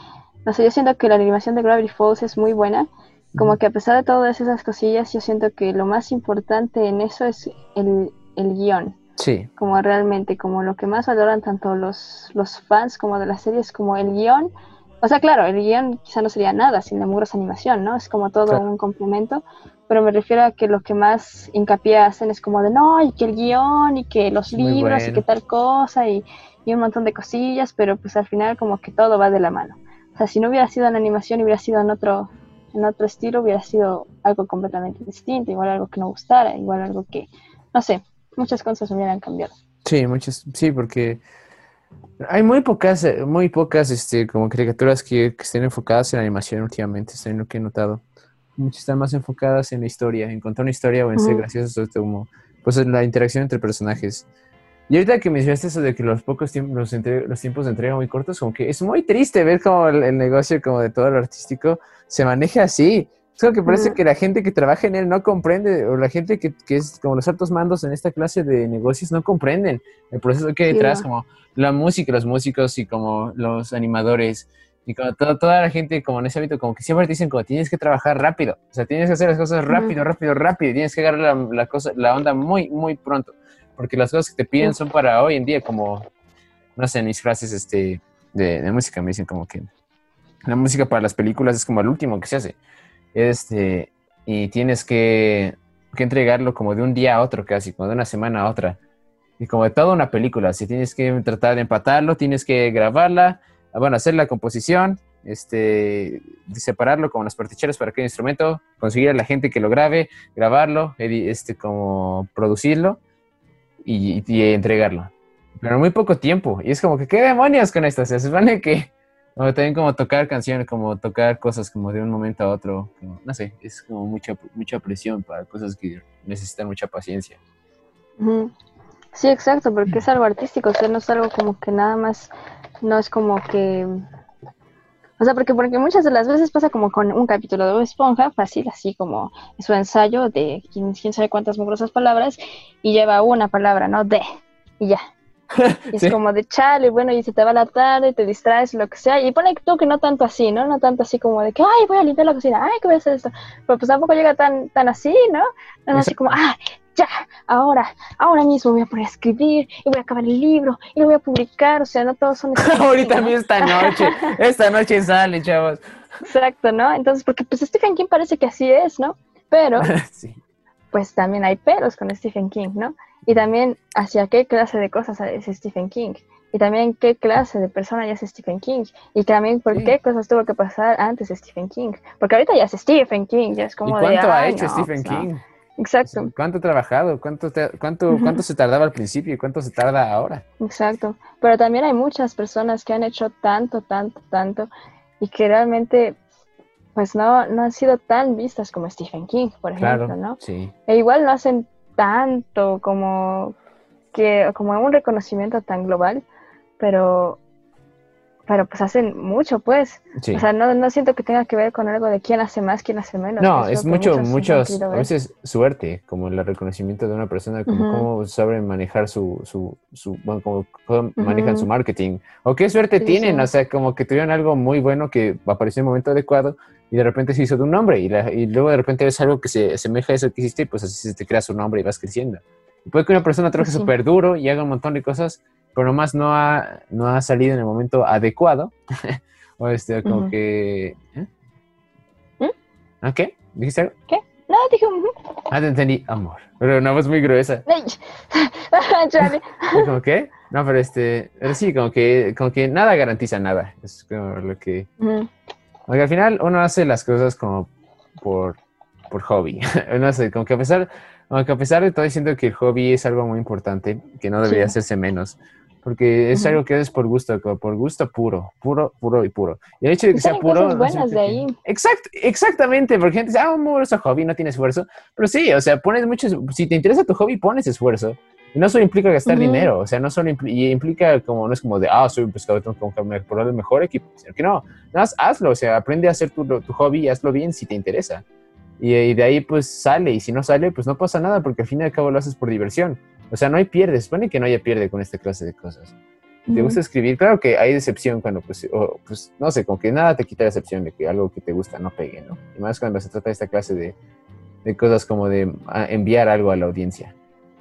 Speaker 2: no sé, yo siento que la animación de Gravity Falls es muy buena, como que a pesar de todas esas cosillas, yo siento que lo más importante en eso es el, el guion
Speaker 1: Sí,
Speaker 2: como realmente, como lo que más valoran tanto los, los fans como de las series, como el guion. O sea, claro, el guion quizá no sería nada sin la mugrosa animación, ¿no? Es como todo
Speaker 1: Claro.
Speaker 2: un complemento, pero me refiero a que lo que más hincapié hacen es como de, no, y que el guion, y que los
Speaker 1: Muy
Speaker 2: libros, y que tal cosa, y, y un montón de cosillas, pero pues al final como que todo va de la mano. O sea, si no hubiera sido en animación, hubiera sido en otro, en otro estilo, hubiera sido algo completamente distinto, igual algo que no gustara, igual algo que, no sé, muchas cosas hubieran cambiado.
Speaker 1: sí, muchas, sí, porque hay muy pocas, muy pocas, este, como caricaturas que, que estén enfocadas en animación últimamente, es lo que he notado. Muchas están más enfocadas en la historia, en contar una historia o en ser
Speaker 2: Ujú.
Speaker 1: graciosos, o como, pues en la interacción entre personajes. Y ahorita que mencionaste eso de que los pocos tiempos, los, entre- los tiempos de entrega muy cortos, como que es muy triste ver cómo el, el negocio como de todo lo artístico se maneja así. Es como que parece que la gente que trabaja en él no comprende, o la gente que, que es como los altos mandos en esta clase de negocios no comprenden el proceso que hay detrás, como la música, los músicos y como los animadores y como to- toda la gente como en ese ámbito, como que siempre te dicen como tienes que trabajar rápido, o sea, tienes que hacer las cosas rápido, rápido, rápido, tienes que agarrar la, la cosa, la onda muy, muy pronto, porque las cosas que te piden son para hoy en día, como, no sé, en mis frases este, de, de música me dicen como que la música para las películas es como el último que se hace, este, y tienes que, que entregarlo como de un día a otro casi, como de una semana a otra. Y como de toda una película, si tienes que tratar de empatarlo, tienes que grabarla, bueno, hacer la composición, este, separarlo con las particheras para cada instrumento, conseguir a la gente que lo grabe, grabarlo, este, como producirlo y, entregarlo. Pero en muy poco tiempo. Y es como que, ¿qué demonios con esto? Se supone que también como tocar canciones, como tocar cosas como de un momento a otro, no sé, es como mucha, mucha presión para cosas que necesitan mucha paciencia.
Speaker 2: Sí, exacto, porque es algo artístico, o sea, no es algo como que nada más, no es como que, o sea, porque, porque muchas de las veces pasa como con un capítulo de Esponja, fácil, así como su ensayo de quién, quién sabe cuántas mugrosas palabras, y lleva una palabra, ¿no? De, y ya. Y es
Speaker 1: Sí.
Speaker 2: como de chale, bueno, y se te va la tarde, te distraes, lo que sea, y pone tú que no tanto así, ¿no? No tanto así como de que, ay, voy a limpiar la cocina, ay, que voy a hacer esto, pero pues tampoco llega tan, tan así, ¿no? No, así como, ah, ya, ahora, ahora mismo voy a poner a escribir, y voy a acabar el libro, y lo voy a publicar, o sea, no todos son
Speaker 1: Ahorita mismo esta noche, esta noche sale, chavos.
Speaker 2: Exacto, ¿no? Entonces, porque pues Stephen King parece que así es, ¿no? Pero,
Speaker 1: sí.
Speaker 2: pues también hay peros con Stephen King, ¿no? Y también hacia qué clase de cosas es Stephen King. Y también qué clase de persona ya es Stephen King. Y también por
Speaker 1: Sí.
Speaker 2: qué cosas tuvo que pasar antes de Stephen King. Porque ahorita ya es Stephen King, ya es
Speaker 1: ¿Y
Speaker 2: como de,
Speaker 1: cuánto ha
Speaker 2: "Ay,
Speaker 1: hecho
Speaker 2: no,
Speaker 1: Stephen
Speaker 2: pues, no".
Speaker 1: King?
Speaker 2: Exacto,
Speaker 1: ¿Cuánto ha trabajado? ¿Cuánto, te- cuánto,
Speaker 2: Ujú.
Speaker 1: ¿Cuánto se tardaba al principio y cuánto se tarda ahora?
Speaker 2: exacto. Pero también hay muchas personas que han hecho tanto, tanto, tanto y que realmente pues no, no han sido tan vistas como Stephen King, por ejemplo,
Speaker 1: Claro,
Speaker 2: ¿no?
Speaker 1: sí.
Speaker 2: E igual no hacen tanto como que como un reconocimiento tan global, pero pero pues hacen mucho, pues.
Speaker 1: Sí.
Speaker 2: O sea, no, no siento que tenga que ver con algo de quién hace más, quién hace menos.
Speaker 1: No,
Speaker 2: que
Speaker 1: es
Speaker 2: que
Speaker 1: mucho,
Speaker 2: muchos
Speaker 1: a veces suerte, como el reconocimiento de una persona, como
Speaker 2: Ujú.
Speaker 1: cómo saben manejar su, su, su bueno, como cómo manejan su
Speaker 2: Ujú.
Speaker 1: marketing, o qué suerte
Speaker 2: Sí,
Speaker 1: tienen,
Speaker 2: sí.
Speaker 1: o sea, como que tuvieron algo muy bueno que apareció en el momento adecuado y de repente se hizo de un nombre y, la- y luego de repente ves algo que se asemeja a eso que hiciste y pues así se te crea su nombre y vas creciendo. Y puede que una persona trabaje
Speaker 2: Pues
Speaker 1: súper duro y haga un montón de cosas, pero nomás no ha, no ha salido en el momento adecuado, o este, como
Speaker 2: Ujú.
Speaker 1: que... ¿eh?
Speaker 2: ¿Mm?
Speaker 1: ¿Ah, qué? ¿Dijiste algo?
Speaker 2: No, dije, ujú.
Speaker 1: Ah, te entendí, amor. Pero una voz muy gruesa.
Speaker 2: Ay, chale.
Speaker 1: ¿Y como qué? No, pero este, pero sí, como que, como que nada garantiza nada. Es como lo que,
Speaker 2: Ujú.
Speaker 1: porque al final uno hace las cosas como por, por hobby. Uno hace, como que a pesar, como que a pesar de todo, siento que el hobby es algo muy importante, que no debería
Speaker 2: Sí.
Speaker 1: hacerse menos. Porque es
Speaker 2: Ujú.
Speaker 1: algo que es por gusto, por gusto puro, puro, puro y puro. Y el hecho de que
Speaker 2: Y
Speaker 1: sea puro.
Speaker 2: cosas
Speaker 1: no
Speaker 2: buenas
Speaker 1: significa
Speaker 2: de
Speaker 1: que-
Speaker 2: ahí.
Speaker 1: Exact, exactamente, porque gente dice, ah, amor, es un hobby, no tiene esfuerzo. Pero sí, o sea, pones mucho, es- si te interesa tu hobby, pones esfuerzo. Y no solo implica gastar dinero, o sea, no solo y implica como, no es como de, ah, soy un pescador, tengo que comprarme por el mejor equipo, sino que no, nada más hazlo, o sea, aprende a hacer tu, tu hobby y hazlo bien si te interesa. Y, y de ahí pues sale, y si no sale, pues no pasa nada, porque al fin y al cabo lo haces por diversión. O sea, no hay pierde, se supone que no haya pierde con esta clase de cosas. ¿Te gusta escribir? Claro que hay decepción cuando, pues, o, pues, no sé, como que nada te quita la decepción de que algo que te gusta no pegue, ¿no? Y más cuando se trata de esta clase de, de cosas como de ah, enviar algo a la audiencia.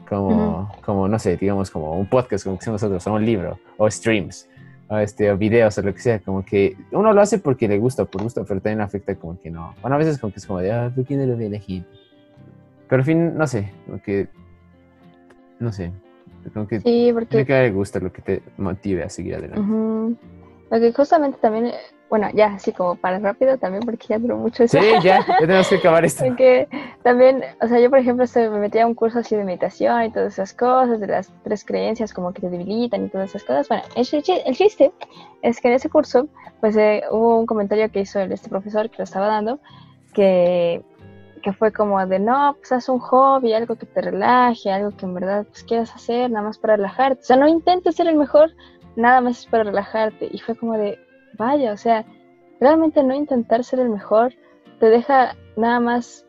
Speaker 1: Como, como, no sé, digamos, como un podcast, como que hacemos nosotros, o un libro, o streams, o, este, o videos, o lo que sea. Como que uno lo hace porque le gusta, por gusto, pero también afecta como que no. Bueno, a veces como que es como de, ah, ¿por qué no lo la gente? Pero al fin, no sé, como que, no sé, como que
Speaker 2: Sí,
Speaker 1: tiene
Speaker 2: porque
Speaker 1: que darle gusto lo que te motive a seguir adelante.
Speaker 2: Ujú. Porque justamente también, bueno, ya así como para rápido también, porque ya duró mucho eso.
Speaker 1: Sí, ya, ya tenemos que acabar esto.
Speaker 2: Porque también, o sea, yo por ejemplo estoy- me metí a un curso así de meditación y todas esas cosas, de las tres creencias como que te debilitan y todas esas cosas. Bueno, el, el chiste es que en ese curso, pues eh, hubo un comentario que hizo el, este profesor que lo estaba dando, que, que fue como de, no, pues haz un hobby, algo que te relaje, algo que en verdad pues, quieras hacer, nada más para relajarte. O sea, no intentes ser el mejor, nada más es para relajarte. Y fue como de, vaya, o sea, realmente no intentar ser el mejor te deja nada más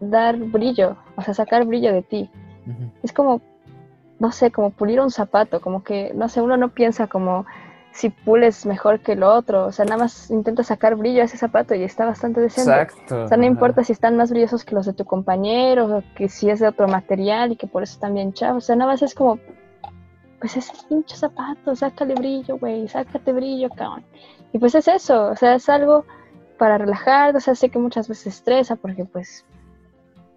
Speaker 2: dar brillo, o sea, sacar brillo de ti. Es como, no sé, como pulir un zapato, como que, no sé, uno no piensa como si pules mejor que el otro, o sea, nada más intenta sacar brillo a ese zapato y está bastante decente.
Speaker 1: Exacto.
Speaker 2: O sea, no importa si están más brillosos que los de tu compañero, o que si es de otro material y que por eso están bien chavos. O sea, nada más es como, pues ese pinche zapato, sácale brillo, güey, sácate brillo, cabrón. Y pues es eso, o sea, es algo para relajar, o sea, sé que muchas veces estresa porque pues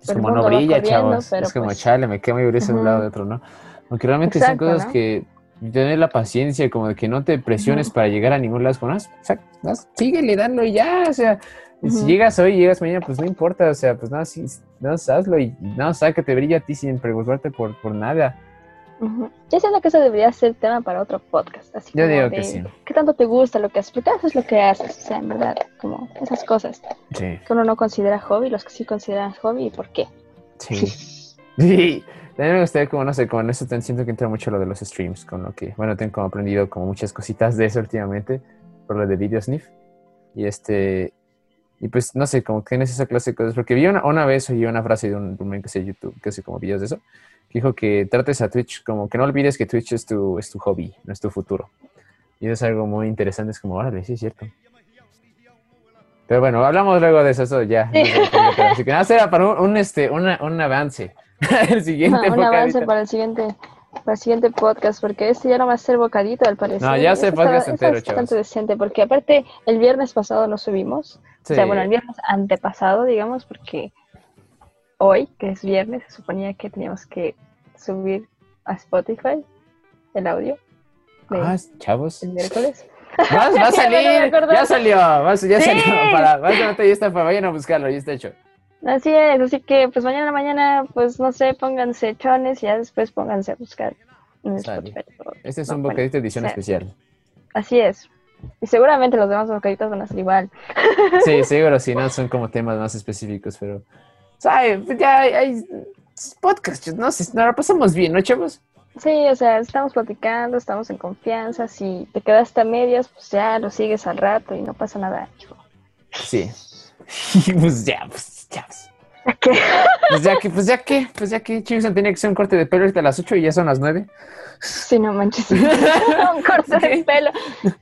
Speaker 1: Es como no brilla, chavos.
Speaker 2: pero
Speaker 1: Es como,
Speaker 2: pues-
Speaker 1: chale, me quema y brilla de un lado de otro, ¿no? Aunque realmente son cosas
Speaker 2: ¿no?
Speaker 1: que tener la paciencia, como de que no te presiones para llegar a ningún lado, es como, "Ah, síguele dando y ya, o sea, si llegas hoy llegas mañana, pues no importa, o sea, pues nada, sí, nada, hazlo y nada, sácate brillo a ti sin preocuparte por, por nada.
Speaker 2: ujú. yo siento que eso debería ser tema para otro podcast. Así
Speaker 1: Yo que
Speaker 2: de
Speaker 1: sí.
Speaker 2: ¿Qué tanto te gusta lo que haces? Porque haces lo que haces, o sea, en verdad, como esas cosas
Speaker 1: Sí,
Speaker 2: que uno no considera hobby, los que sí consideran hobby y por qué.
Speaker 1: sí. Sí, también me gustaría, como no sé, como en eso siento que entra mucho lo de los streams, con lo que, bueno, tengo como aprendido como muchas cositas de eso últimamente, por lo de Video Sniff. Y este, y pues no sé, como que tienes esa clase de cosas, porque vi una, una vez oí una frase de un, men que hace YouTube, que hace como videos de eso, que dijo que trates a Twitch, como que no olvides que Twitch es tu, es tu hobby, no es tu futuro. Y eso es algo muy interesante, es como, órale, sí es cierto. Pero bueno, hablamos luego de eso, eso ya. sé qué, Así que nada, será para un, un, este, una- un avance. El siguiente
Speaker 2: Ajá, un avance para el siguiente para el siguiente podcast, porque este ya no va a ser bocadito al parecer.
Speaker 1: No, ya
Speaker 2: Este
Speaker 1: sé
Speaker 2: está-
Speaker 1: podcast
Speaker 2: está
Speaker 1: entero,
Speaker 2: bastante decente, porque aparte el viernes pasado no subimos.
Speaker 1: Sí.
Speaker 2: O sea, bueno, el viernes antepasado, digamos, porque hoy, que es viernes, se suponía que teníamos que subir a Spotify el audio
Speaker 1: Ah, chavos.
Speaker 2: el miércoles.
Speaker 1: Va, va a
Speaker 2: Ya
Speaker 1: salir, ya salió, va- ya
Speaker 2: Sí.
Speaker 1: salió. Para, ya está, para, vayan a buscarlo, ya está hecho.
Speaker 2: Así es, así que pues mañana mañana, pues no sé, pónganse chones y ya después pónganse a buscar en. Spotify.
Speaker 1: Este es
Speaker 2: no,
Speaker 1: un bocadito edición
Speaker 2: o sea,
Speaker 1: especial.
Speaker 2: Así es. Y seguramente los demás bocaditos van a ser igual.
Speaker 1: Sí, seguro, si no, son como temas más específicos, pero. ¿Sabe? Ya hay, hay podcast, no sé, nos la pasamos bien, ¿no, chavos?
Speaker 2: Sí, o sea, estamos platicando, estamos en confianza. Si te quedaste a medias, pues ya lo sigues al rato y no pasa nada.
Speaker 1: Sí. Y pues ya, pues ya. Pues.
Speaker 2: ¿A qué?
Speaker 1: Pues ya que, pues ya que, pues ya que, Chingson tenía que ser un corte de pelo ahorita a las 8 y ya son las 9.
Speaker 2: Sí, no manches. un corte de pelo.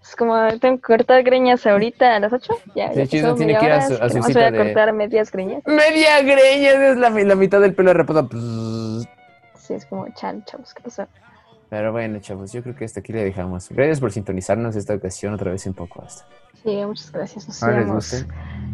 Speaker 2: Es como, tengo que cortar greñas ahorita a las 8. Ya,
Speaker 1: Sí,
Speaker 2: ya pasó
Speaker 1: tiene que ir a su- a su cita
Speaker 2: voy a
Speaker 1: de-
Speaker 2: cortar medias greñas.
Speaker 1: Media greña, es la, la mitad del pelo. Pues.
Speaker 2: Sí, es como, chal, chavos, ¿qué pasó?
Speaker 1: Pero bueno, chavos, yo creo que hasta aquí le dejamos. Gracias por sintonizarnos esta ocasión otra vez en poco hasta.
Speaker 2: Sí, muchas gracias. Nos
Speaker 1: guste.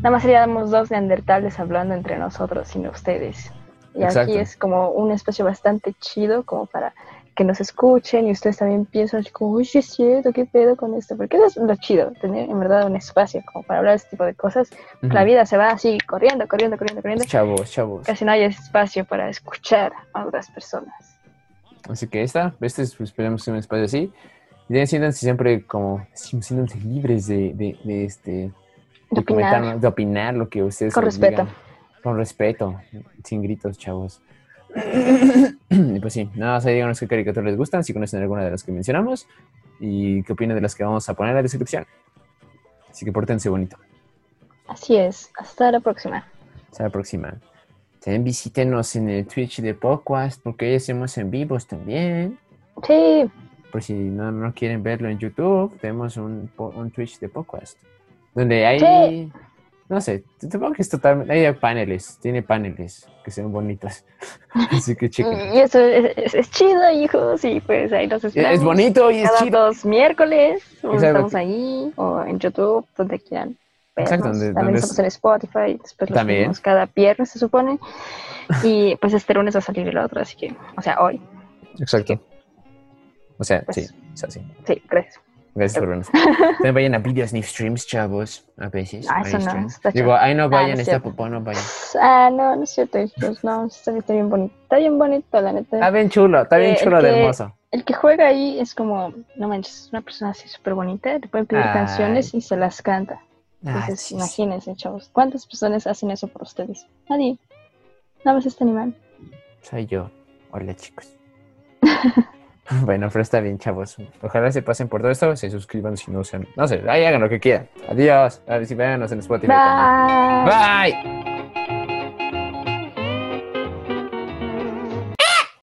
Speaker 2: Nada más seríamos dos neandertales hablando entre nosotros y no ustedes. Y
Speaker 1: Exacto.
Speaker 2: aquí es como un espacio bastante chido como para que nos escuchen y ustedes también piensan como, uy, sí es cierto, qué pedo con esto. Porque eso es lo chido, tener en verdad un espacio como para hablar de este tipo de cosas. La
Speaker 1: Ujú.
Speaker 2: vida se va así corriendo, corriendo, corriendo, corriendo.
Speaker 1: Chavos, chavos.
Speaker 2: Casi no hay espacio para escuchar a otras personas.
Speaker 1: Así que esta, este es, pues, esperemos un espacio así. Y siéntanse siempre como, siéntanse libres de, de, de este,
Speaker 2: De opinar.
Speaker 1: comentar, de opinar lo que ustedes
Speaker 2: Con respeto.
Speaker 1: digan. Con respeto, sin gritos, chavos. y pues sí, nada más ahí díganos qué caricaturas les gustan, si conocen alguna de las que mencionamos y qué opinan de las que vamos a poner en la descripción. Así que pórtense bonito.
Speaker 2: Así es. Hasta la próxima.
Speaker 1: Hasta la próxima. También visítenos en el Twitch de Podcast porque ahí hacemos en vivos también.
Speaker 2: Sí,
Speaker 1: Por si no, no quieren verlo en YouTube, tenemos un Twitch de podcast. Donde hay. No sé, supongo que es totalmente. Hay paneles, tiene paneles que son bonitos. Así que chequen.
Speaker 2: y eso es, es- es chido, hijos. Y pues ahí los esperamos.
Speaker 1: Es bonito y es
Speaker 2: cada
Speaker 1: chido.
Speaker 2: dos miércoles estamos ahí o en YouTube donde quieran vernos.
Speaker 1: Exacto, donde-
Speaker 2: también
Speaker 1: donde
Speaker 2: estamos
Speaker 1: es-
Speaker 2: en Spotify después los
Speaker 1: También.
Speaker 2: cada viernes se supone y pues este lunes va a salir el otro así que o sea hoy
Speaker 1: Exacto. O sea,
Speaker 2: Pues-
Speaker 1: sí, o sea, sí.
Speaker 2: sí gracias
Speaker 1: Gracias por vernos. También vayan a videos ni streams, chavos. A veces.
Speaker 2: Ah, eso no,
Speaker 1: Digo, ahí no vayan,
Speaker 2: es
Speaker 1: está popó, no vayan.
Speaker 2: ah no no es cierto hijos no está, bien bonito está bien bonito la neta
Speaker 1: Está bien chulo, está bien
Speaker 2: Eh,
Speaker 1: chulo de
Speaker 2: que-
Speaker 1: hermoso.
Speaker 2: el que juega ahí es como no manches es una persona así súper bonita le pueden pedir
Speaker 1: Ay.
Speaker 2: canciones y se las canta Entonces,
Speaker 1: sí.
Speaker 2: imagínense, chavos. ¿Cuántas personas hacen eso por ustedes? Nadie. Nada más este animal.
Speaker 1: Soy yo. Hola, chicos. bueno, pero está bien, chavos. Ojalá se pasen por todo esto, se suscriban si no sean. No sé, ahí hagan lo que quieran. Adiós. A ver si véanos en Spotify también.
Speaker 2: Bye.
Speaker 1: Bye.